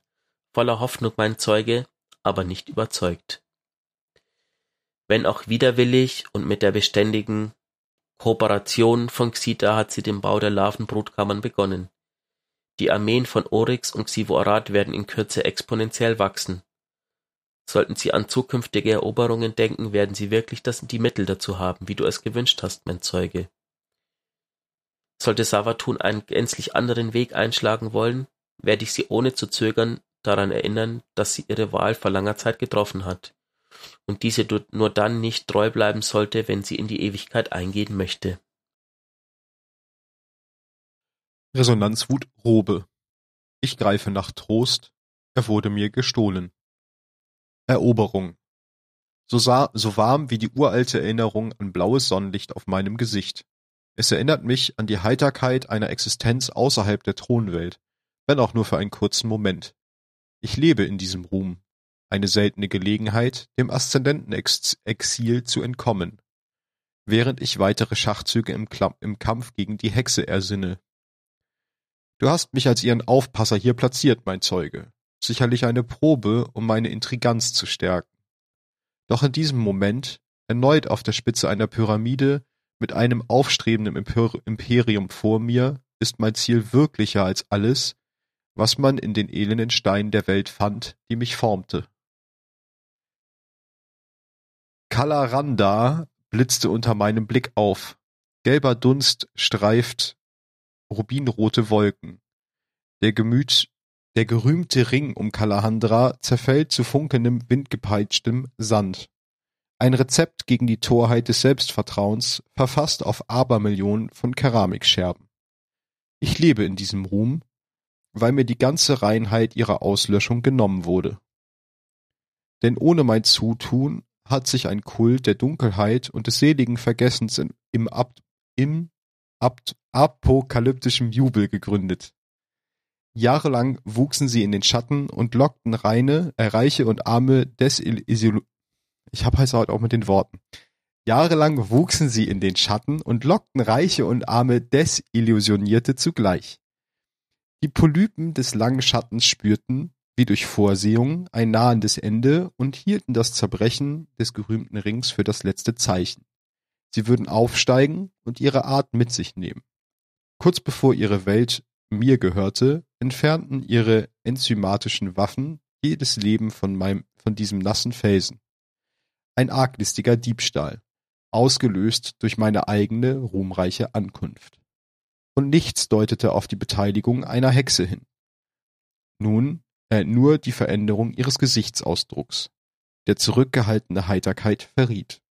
Speaker 1: Voller Hoffnung, mein Zeuge, aber nicht überzeugt. Wenn auch widerwillig und mit der beständigen Kooperation von Xita hat sie den Bau der Larvenbrutkammern begonnen. Die Armeen von Oryx und Xivorat werden in Kürze exponentiell wachsen. Sollten Sie an zukünftige Eroberungen denken, werden Sie wirklich das, die Mittel dazu haben, wie du es gewünscht hast, mein Zeuge. Sollte Savatun einen gänzlich anderen Weg einschlagen wollen, werde ich Sie ohne zu zögern daran erinnern, dass sie ihre Wahl vor langer Zeit getroffen hat und diese nur dann nicht treu bleiben sollte, wenn sie in die Ewigkeit eingehen möchte.
Speaker 2: Resonanzwut Robe. Ich greife nach Trost, er wurde mir gestohlen. Eroberung. so, so warm wie die uralte Erinnerung an blaues Sonnenlicht auf meinem Gesicht. Es erinnert mich an die Heiterkeit einer Existenz außerhalb der Thronwelt, wenn auch nur für einen kurzen Moment. Ich lebe in diesem Ruhm, eine seltene Gelegenheit, dem Aszendenten-Exil zu entkommen, während ich weitere Schachzüge im, im Kampf gegen die Hexe ersinne. Du hast mich als ihren Aufpasser hier platziert, mein Zeuge. Sicherlich eine Probe, um meine Intriganz zu stärken. Doch in diesem Moment, erneut auf der Spitze einer Pyramide, mit einem aufstrebenden Imperium vor mir, ist mein Ziel wirklicher als alles, was man in den elenden Steinen der Welt fand, die mich formte. Kalaranda blitzte unter meinem Blick auf. Gelber Dunst streift rubinrote Wolken. Der Gemüt der gerühmte Ring um Kalahandra zerfällt zu funkelndem, windgepeitschtem Sand. Ein Rezept gegen die Torheit des Selbstvertrauens, verfasst auf Abermillionen von Keramikscherben. Ich lebe in diesem Ruhm, weil mir die ganze Reinheit ihrer Auslöschung genommen wurde. Denn ohne mein Zutun hat sich ein Kult der Dunkelheit und des seligen Vergessens im, Ab im Ab apokalyptischen Jubel gegründet. Jahrelang wuchsen sie in den Schatten und lockten reine, äh, reiche und arme Desillusion ich habe heißt halt auch mit den Worten. Jahrelang wuchsen sie in den Schatten und lockten reiche und arme Desillusionierte zugleich. Die Polypen des langen Schattens spürten, wie durch Vorsehung, ein nahendes Ende und hielten das Zerbrechen des gerühmten Rings für das letzte Zeichen. Sie würden aufsteigen und ihre Art mit sich nehmen. Kurz bevor ihre Welt mir gehörte, entfernten ihre enzymatischen Waffen jedes Leben von meinem, von diesem nassen Felsen. Ein arglistiger Diebstahl, ausgelöst durch meine eigene ruhmreiche Ankunft. Und nichts deutete auf die Beteiligung einer Hexe hin. Nun, äh, nur die Veränderung ihres Gesichtsausdrucks, der zurückgehaltene Heiterkeit verriet.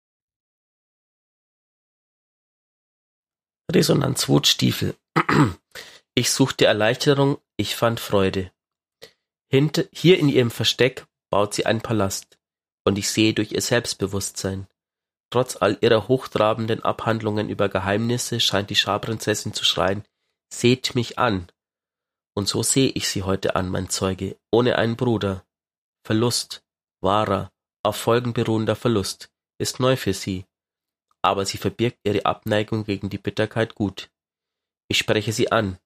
Speaker 1: Resonanzwutstiefel [clears throat] Ich suchte Erleichterung, ich fand Freude. Hinter, hier in ihrem Versteck baut sie einen Palast, und ich sehe durch ihr Selbstbewusstsein. Trotz all ihrer hochtrabenden Abhandlungen über Geheimnisse scheint die Scharprinzessin zu schreien, seht mich an. Und so sehe ich sie heute an, mein Zeuge, ohne einen Bruder. Verlust, wahrer, auf Folgen beruhender Verlust, ist neu für sie. Aber sie verbirgt ihre Abneigung gegen die Bitterkeit gut. Ich spreche sie an,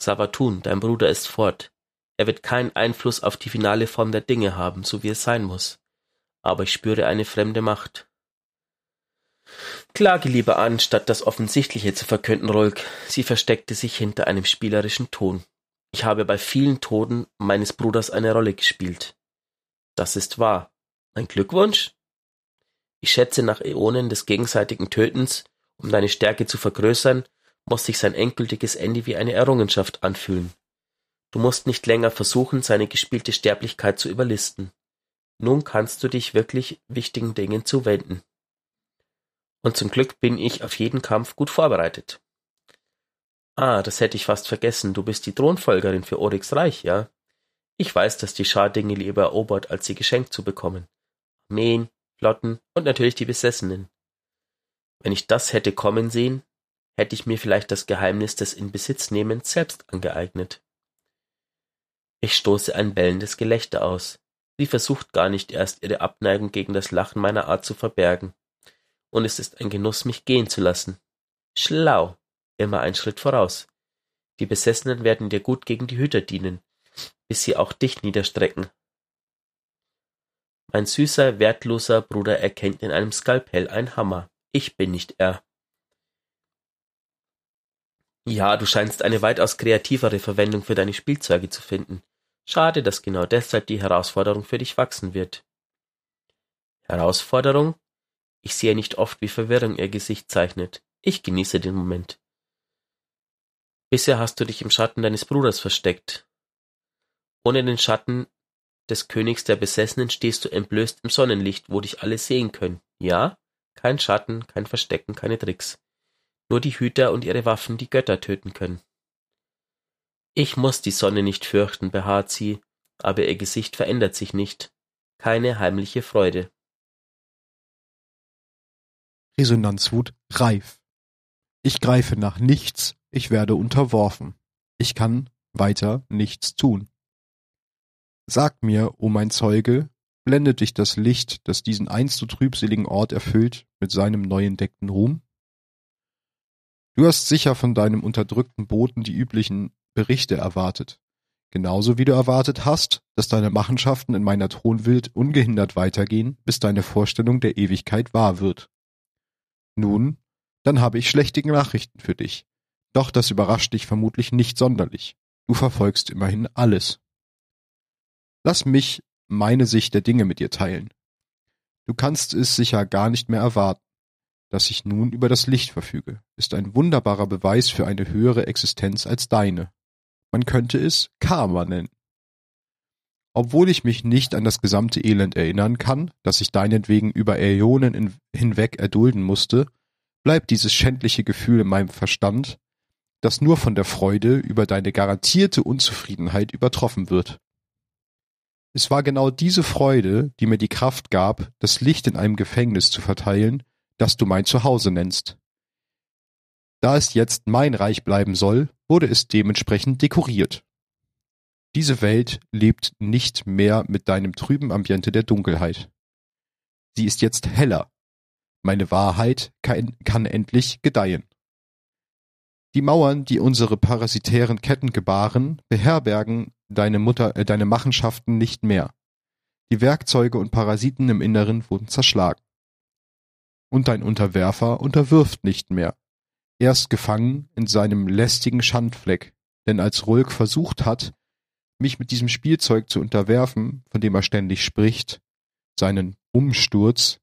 Speaker 1: Savatun, dein Bruder ist fort. Er wird keinen Einfluss auf die finale Form der Dinge haben, so wie es sein muss. Aber ich spüre eine fremde Macht. Klage lieber an, statt das Offensichtliche zu verkünden, Rolk. Sie versteckte sich hinter einem spielerischen Ton. Ich habe bei vielen Toten meines Bruders eine Rolle gespielt. Das ist wahr. Ein Glückwunsch? Ich schätze nach Äonen des gegenseitigen Tötens, um deine Stärke zu vergrößern, muss sich sein endgültiges Ende wie eine Errungenschaft anfühlen. Du musst nicht länger versuchen, seine gespielte Sterblichkeit zu überlisten. Nun kannst du dich wirklich wichtigen Dingen zuwenden. Und zum Glück bin ich auf jeden Kampf gut vorbereitet. Ah, das hätte ich fast vergessen. Du bist die Thronfolgerin für Oryx Reich, ja? Ich weiß, dass die Schar Dinge lieber erobert, als sie geschenkt zu bekommen. Armeen, Flotten und natürlich die Besessenen. Wenn ich das hätte kommen sehen, hätte ich mir vielleicht das Geheimnis des Inbesitznehmens selbst angeeignet. Ich stoße ein bellendes Gelächter aus. Sie versucht gar nicht erst ihre Abneigung gegen das Lachen meiner Art zu verbergen. Und es ist ein Genuss, mich gehen zu lassen. Schlau, immer ein Schritt voraus. Die Besessenen werden dir gut gegen die Hüter dienen, bis sie auch dich niederstrecken. Mein süßer, wertloser Bruder erkennt in einem Skalpell ein Hammer. Ich bin nicht er. Ja, du scheinst eine weitaus kreativere Verwendung für deine Spielzeuge zu finden. Schade, dass genau deshalb die Herausforderung für dich wachsen wird. Herausforderung? Ich sehe nicht oft, wie Verwirrung ihr Gesicht zeichnet. Ich genieße den Moment. Bisher hast du dich im Schatten deines Bruders versteckt. Ohne den Schatten des Königs der Besessenen stehst du entblößt im Sonnenlicht, wo dich alle sehen können. Ja? Kein Schatten, kein Verstecken, keine Tricks. Nur die Hüter und ihre Waffen die Götter töten können. Ich muss die Sonne nicht fürchten, beharrt sie, aber ihr Gesicht verändert sich nicht. Keine heimliche Freude.
Speaker 2: Resonanzwut reif. Ich greife nach nichts, ich werde unterworfen. Ich kann weiter nichts tun. Sag mir, o mein Zeuge, blendet dich das Licht, das diesen einst so trübseligen Ort erfüllt, mit seinem neu entdeckten Ruhm? Du hast sicher von deinem unterdrückten Boten die üblichen Berichte erwartet. Genauso wie du erwartet hast, dass deine Machenschaften in meiner Thronwild ungehindert weitergehen, bis deine Vorstellung der Ewigkeit wahr wird. Nun, dann habe ich schlechte Nachrichten für dich. Doch das überrascht dich vermutlich nicht sonderlich. Du verfolgst immerhin alles. Lass mich meine Sicht der Dinge mit dir teilen. Du kannst es sicher gar nicht mehr erwarten. Dass ich nun über das Licht verfüge, ist ein wunderbarer Beweis für eine höhere Existenz als deine. Man könnte es Karma nennen. Obwohl ich mich nicht an das gesamte Elend erinnern kann, das ich deinetwegen über Äonen hinweg erdulden musste, bleibt dieses schändliche Gefühl in meinem Verstand, das nur von der Freude über deine garantierte Unzufriedenheit übertroffen wird. Es war genau diese Freude, die mir die Kraft gab, das Licht in einem Gefängnis zu verteilen, das du mein Zuhause nennst. Da es jetzt mein Reich bleiben soll, wurde es dementsprechend dekoriert. Diese Welt lebt nicht mehr mit deinem trüben Ambiente der Dunkelheit. Sie ist jetzt heller. Meine Wahrheit kann, kann endlich gedeihen. Die Mauern, die unsere parasitären Ketten gebaren, beherbergen deine Mutter, äh, deine Machenschaften nicht mehr. Die Werkzeuge und Parasiten im Inneren wurden zerschlagen. Und dein Unterwerfer unterwirft nicht mehr erst gefangen in seinem lästigen Schandfleck, denn als Rulk versucht hat, mich mit diesem Spielzeug zu unterwerfen, von dem er ständig spricht, seinen Umsturz,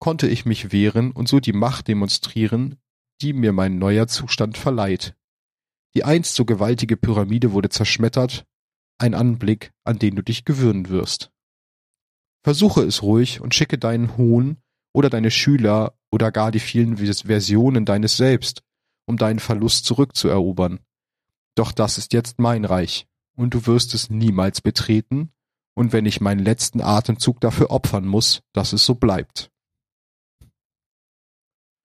Speaker 2: konnte ich mich wehren und so die Macht demonstrieren, die mir mein neuer Zustand verleiht. Die einst so gewaltige Pyramide wurde zerschmettert, ein Anblick, an den du dich gewöhnen wirst. Versuche es ruhig und schicke deinen Hohn oder deine Schüler oder gar die vielen Versionen deines Selbst um deinen Verlust zurückzuerobern. Doch das ist jetzt mein Reich, und du wirst es niemals betreten, und wenn ich meinen letzten Atemzug dafür opfern muss, dass es so bleibt.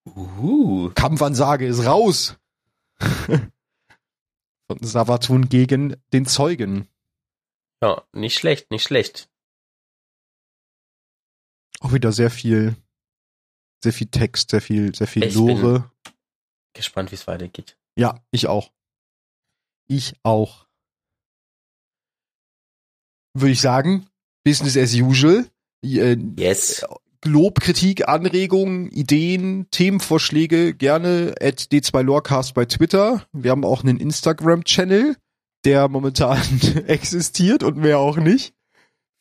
Speaker 1: Uh.
Speaker 2: Kampfansage ist raus! [laughs] Von Savatun gegen den Zeugen.
Speaker 1: Ja, nicht schlecht, nicht schlecht.
Speaker 2: Auch wieder sehr viel, sehr viel Text, sehr viel, sehr viel Lore
Speaker 1: gespannt, wie es weitergeht.
Speaker 2: Ja, ich auch. Ich auch. Würde ich sagen, Business as usual.
Speaker 1: Äh, yes.
Speaker 2: Lob, Kritik, Anregungen, Ideen, Themenvorschläge gerne at d2lorecast bei Twitter. Wir haben auch einen Instagram-Channel, der momentan [laughs] existiert und mehr auch nicht.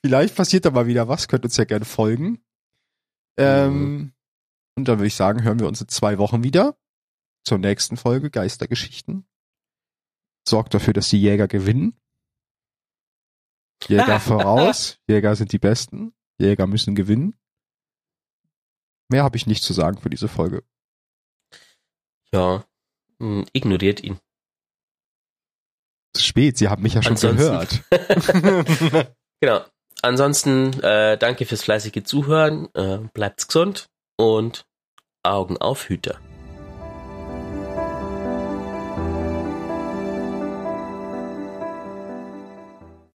Speaker 2: Vielleicht passiert da mal wieder was, könnt uns ja gerne folgen. Ähm, mhm. Und dann würde ich sagen, hören wir uns in zwei Wochen wieder zur nächsten Folge Geistergeschichten. Sorgt dafür, dass die Jäger gewinnen. Jäger [laughs] voraus. Jäger sind die Besten. Jäger müssen gewinnen. Mehr habe ich nicht zu sagen für diese Folge.
Speaker 1: Ja, hm, ignoriert ihn.
Speaker 2: Zu spät, Sie haben mich ja schon Ansonsten,
Speaker 1: gehört. [laughs] genau. Ansonsten äh, danke fürs fleißige Zuhören. Äh, bleibt's gesund und Augen auf Hüter.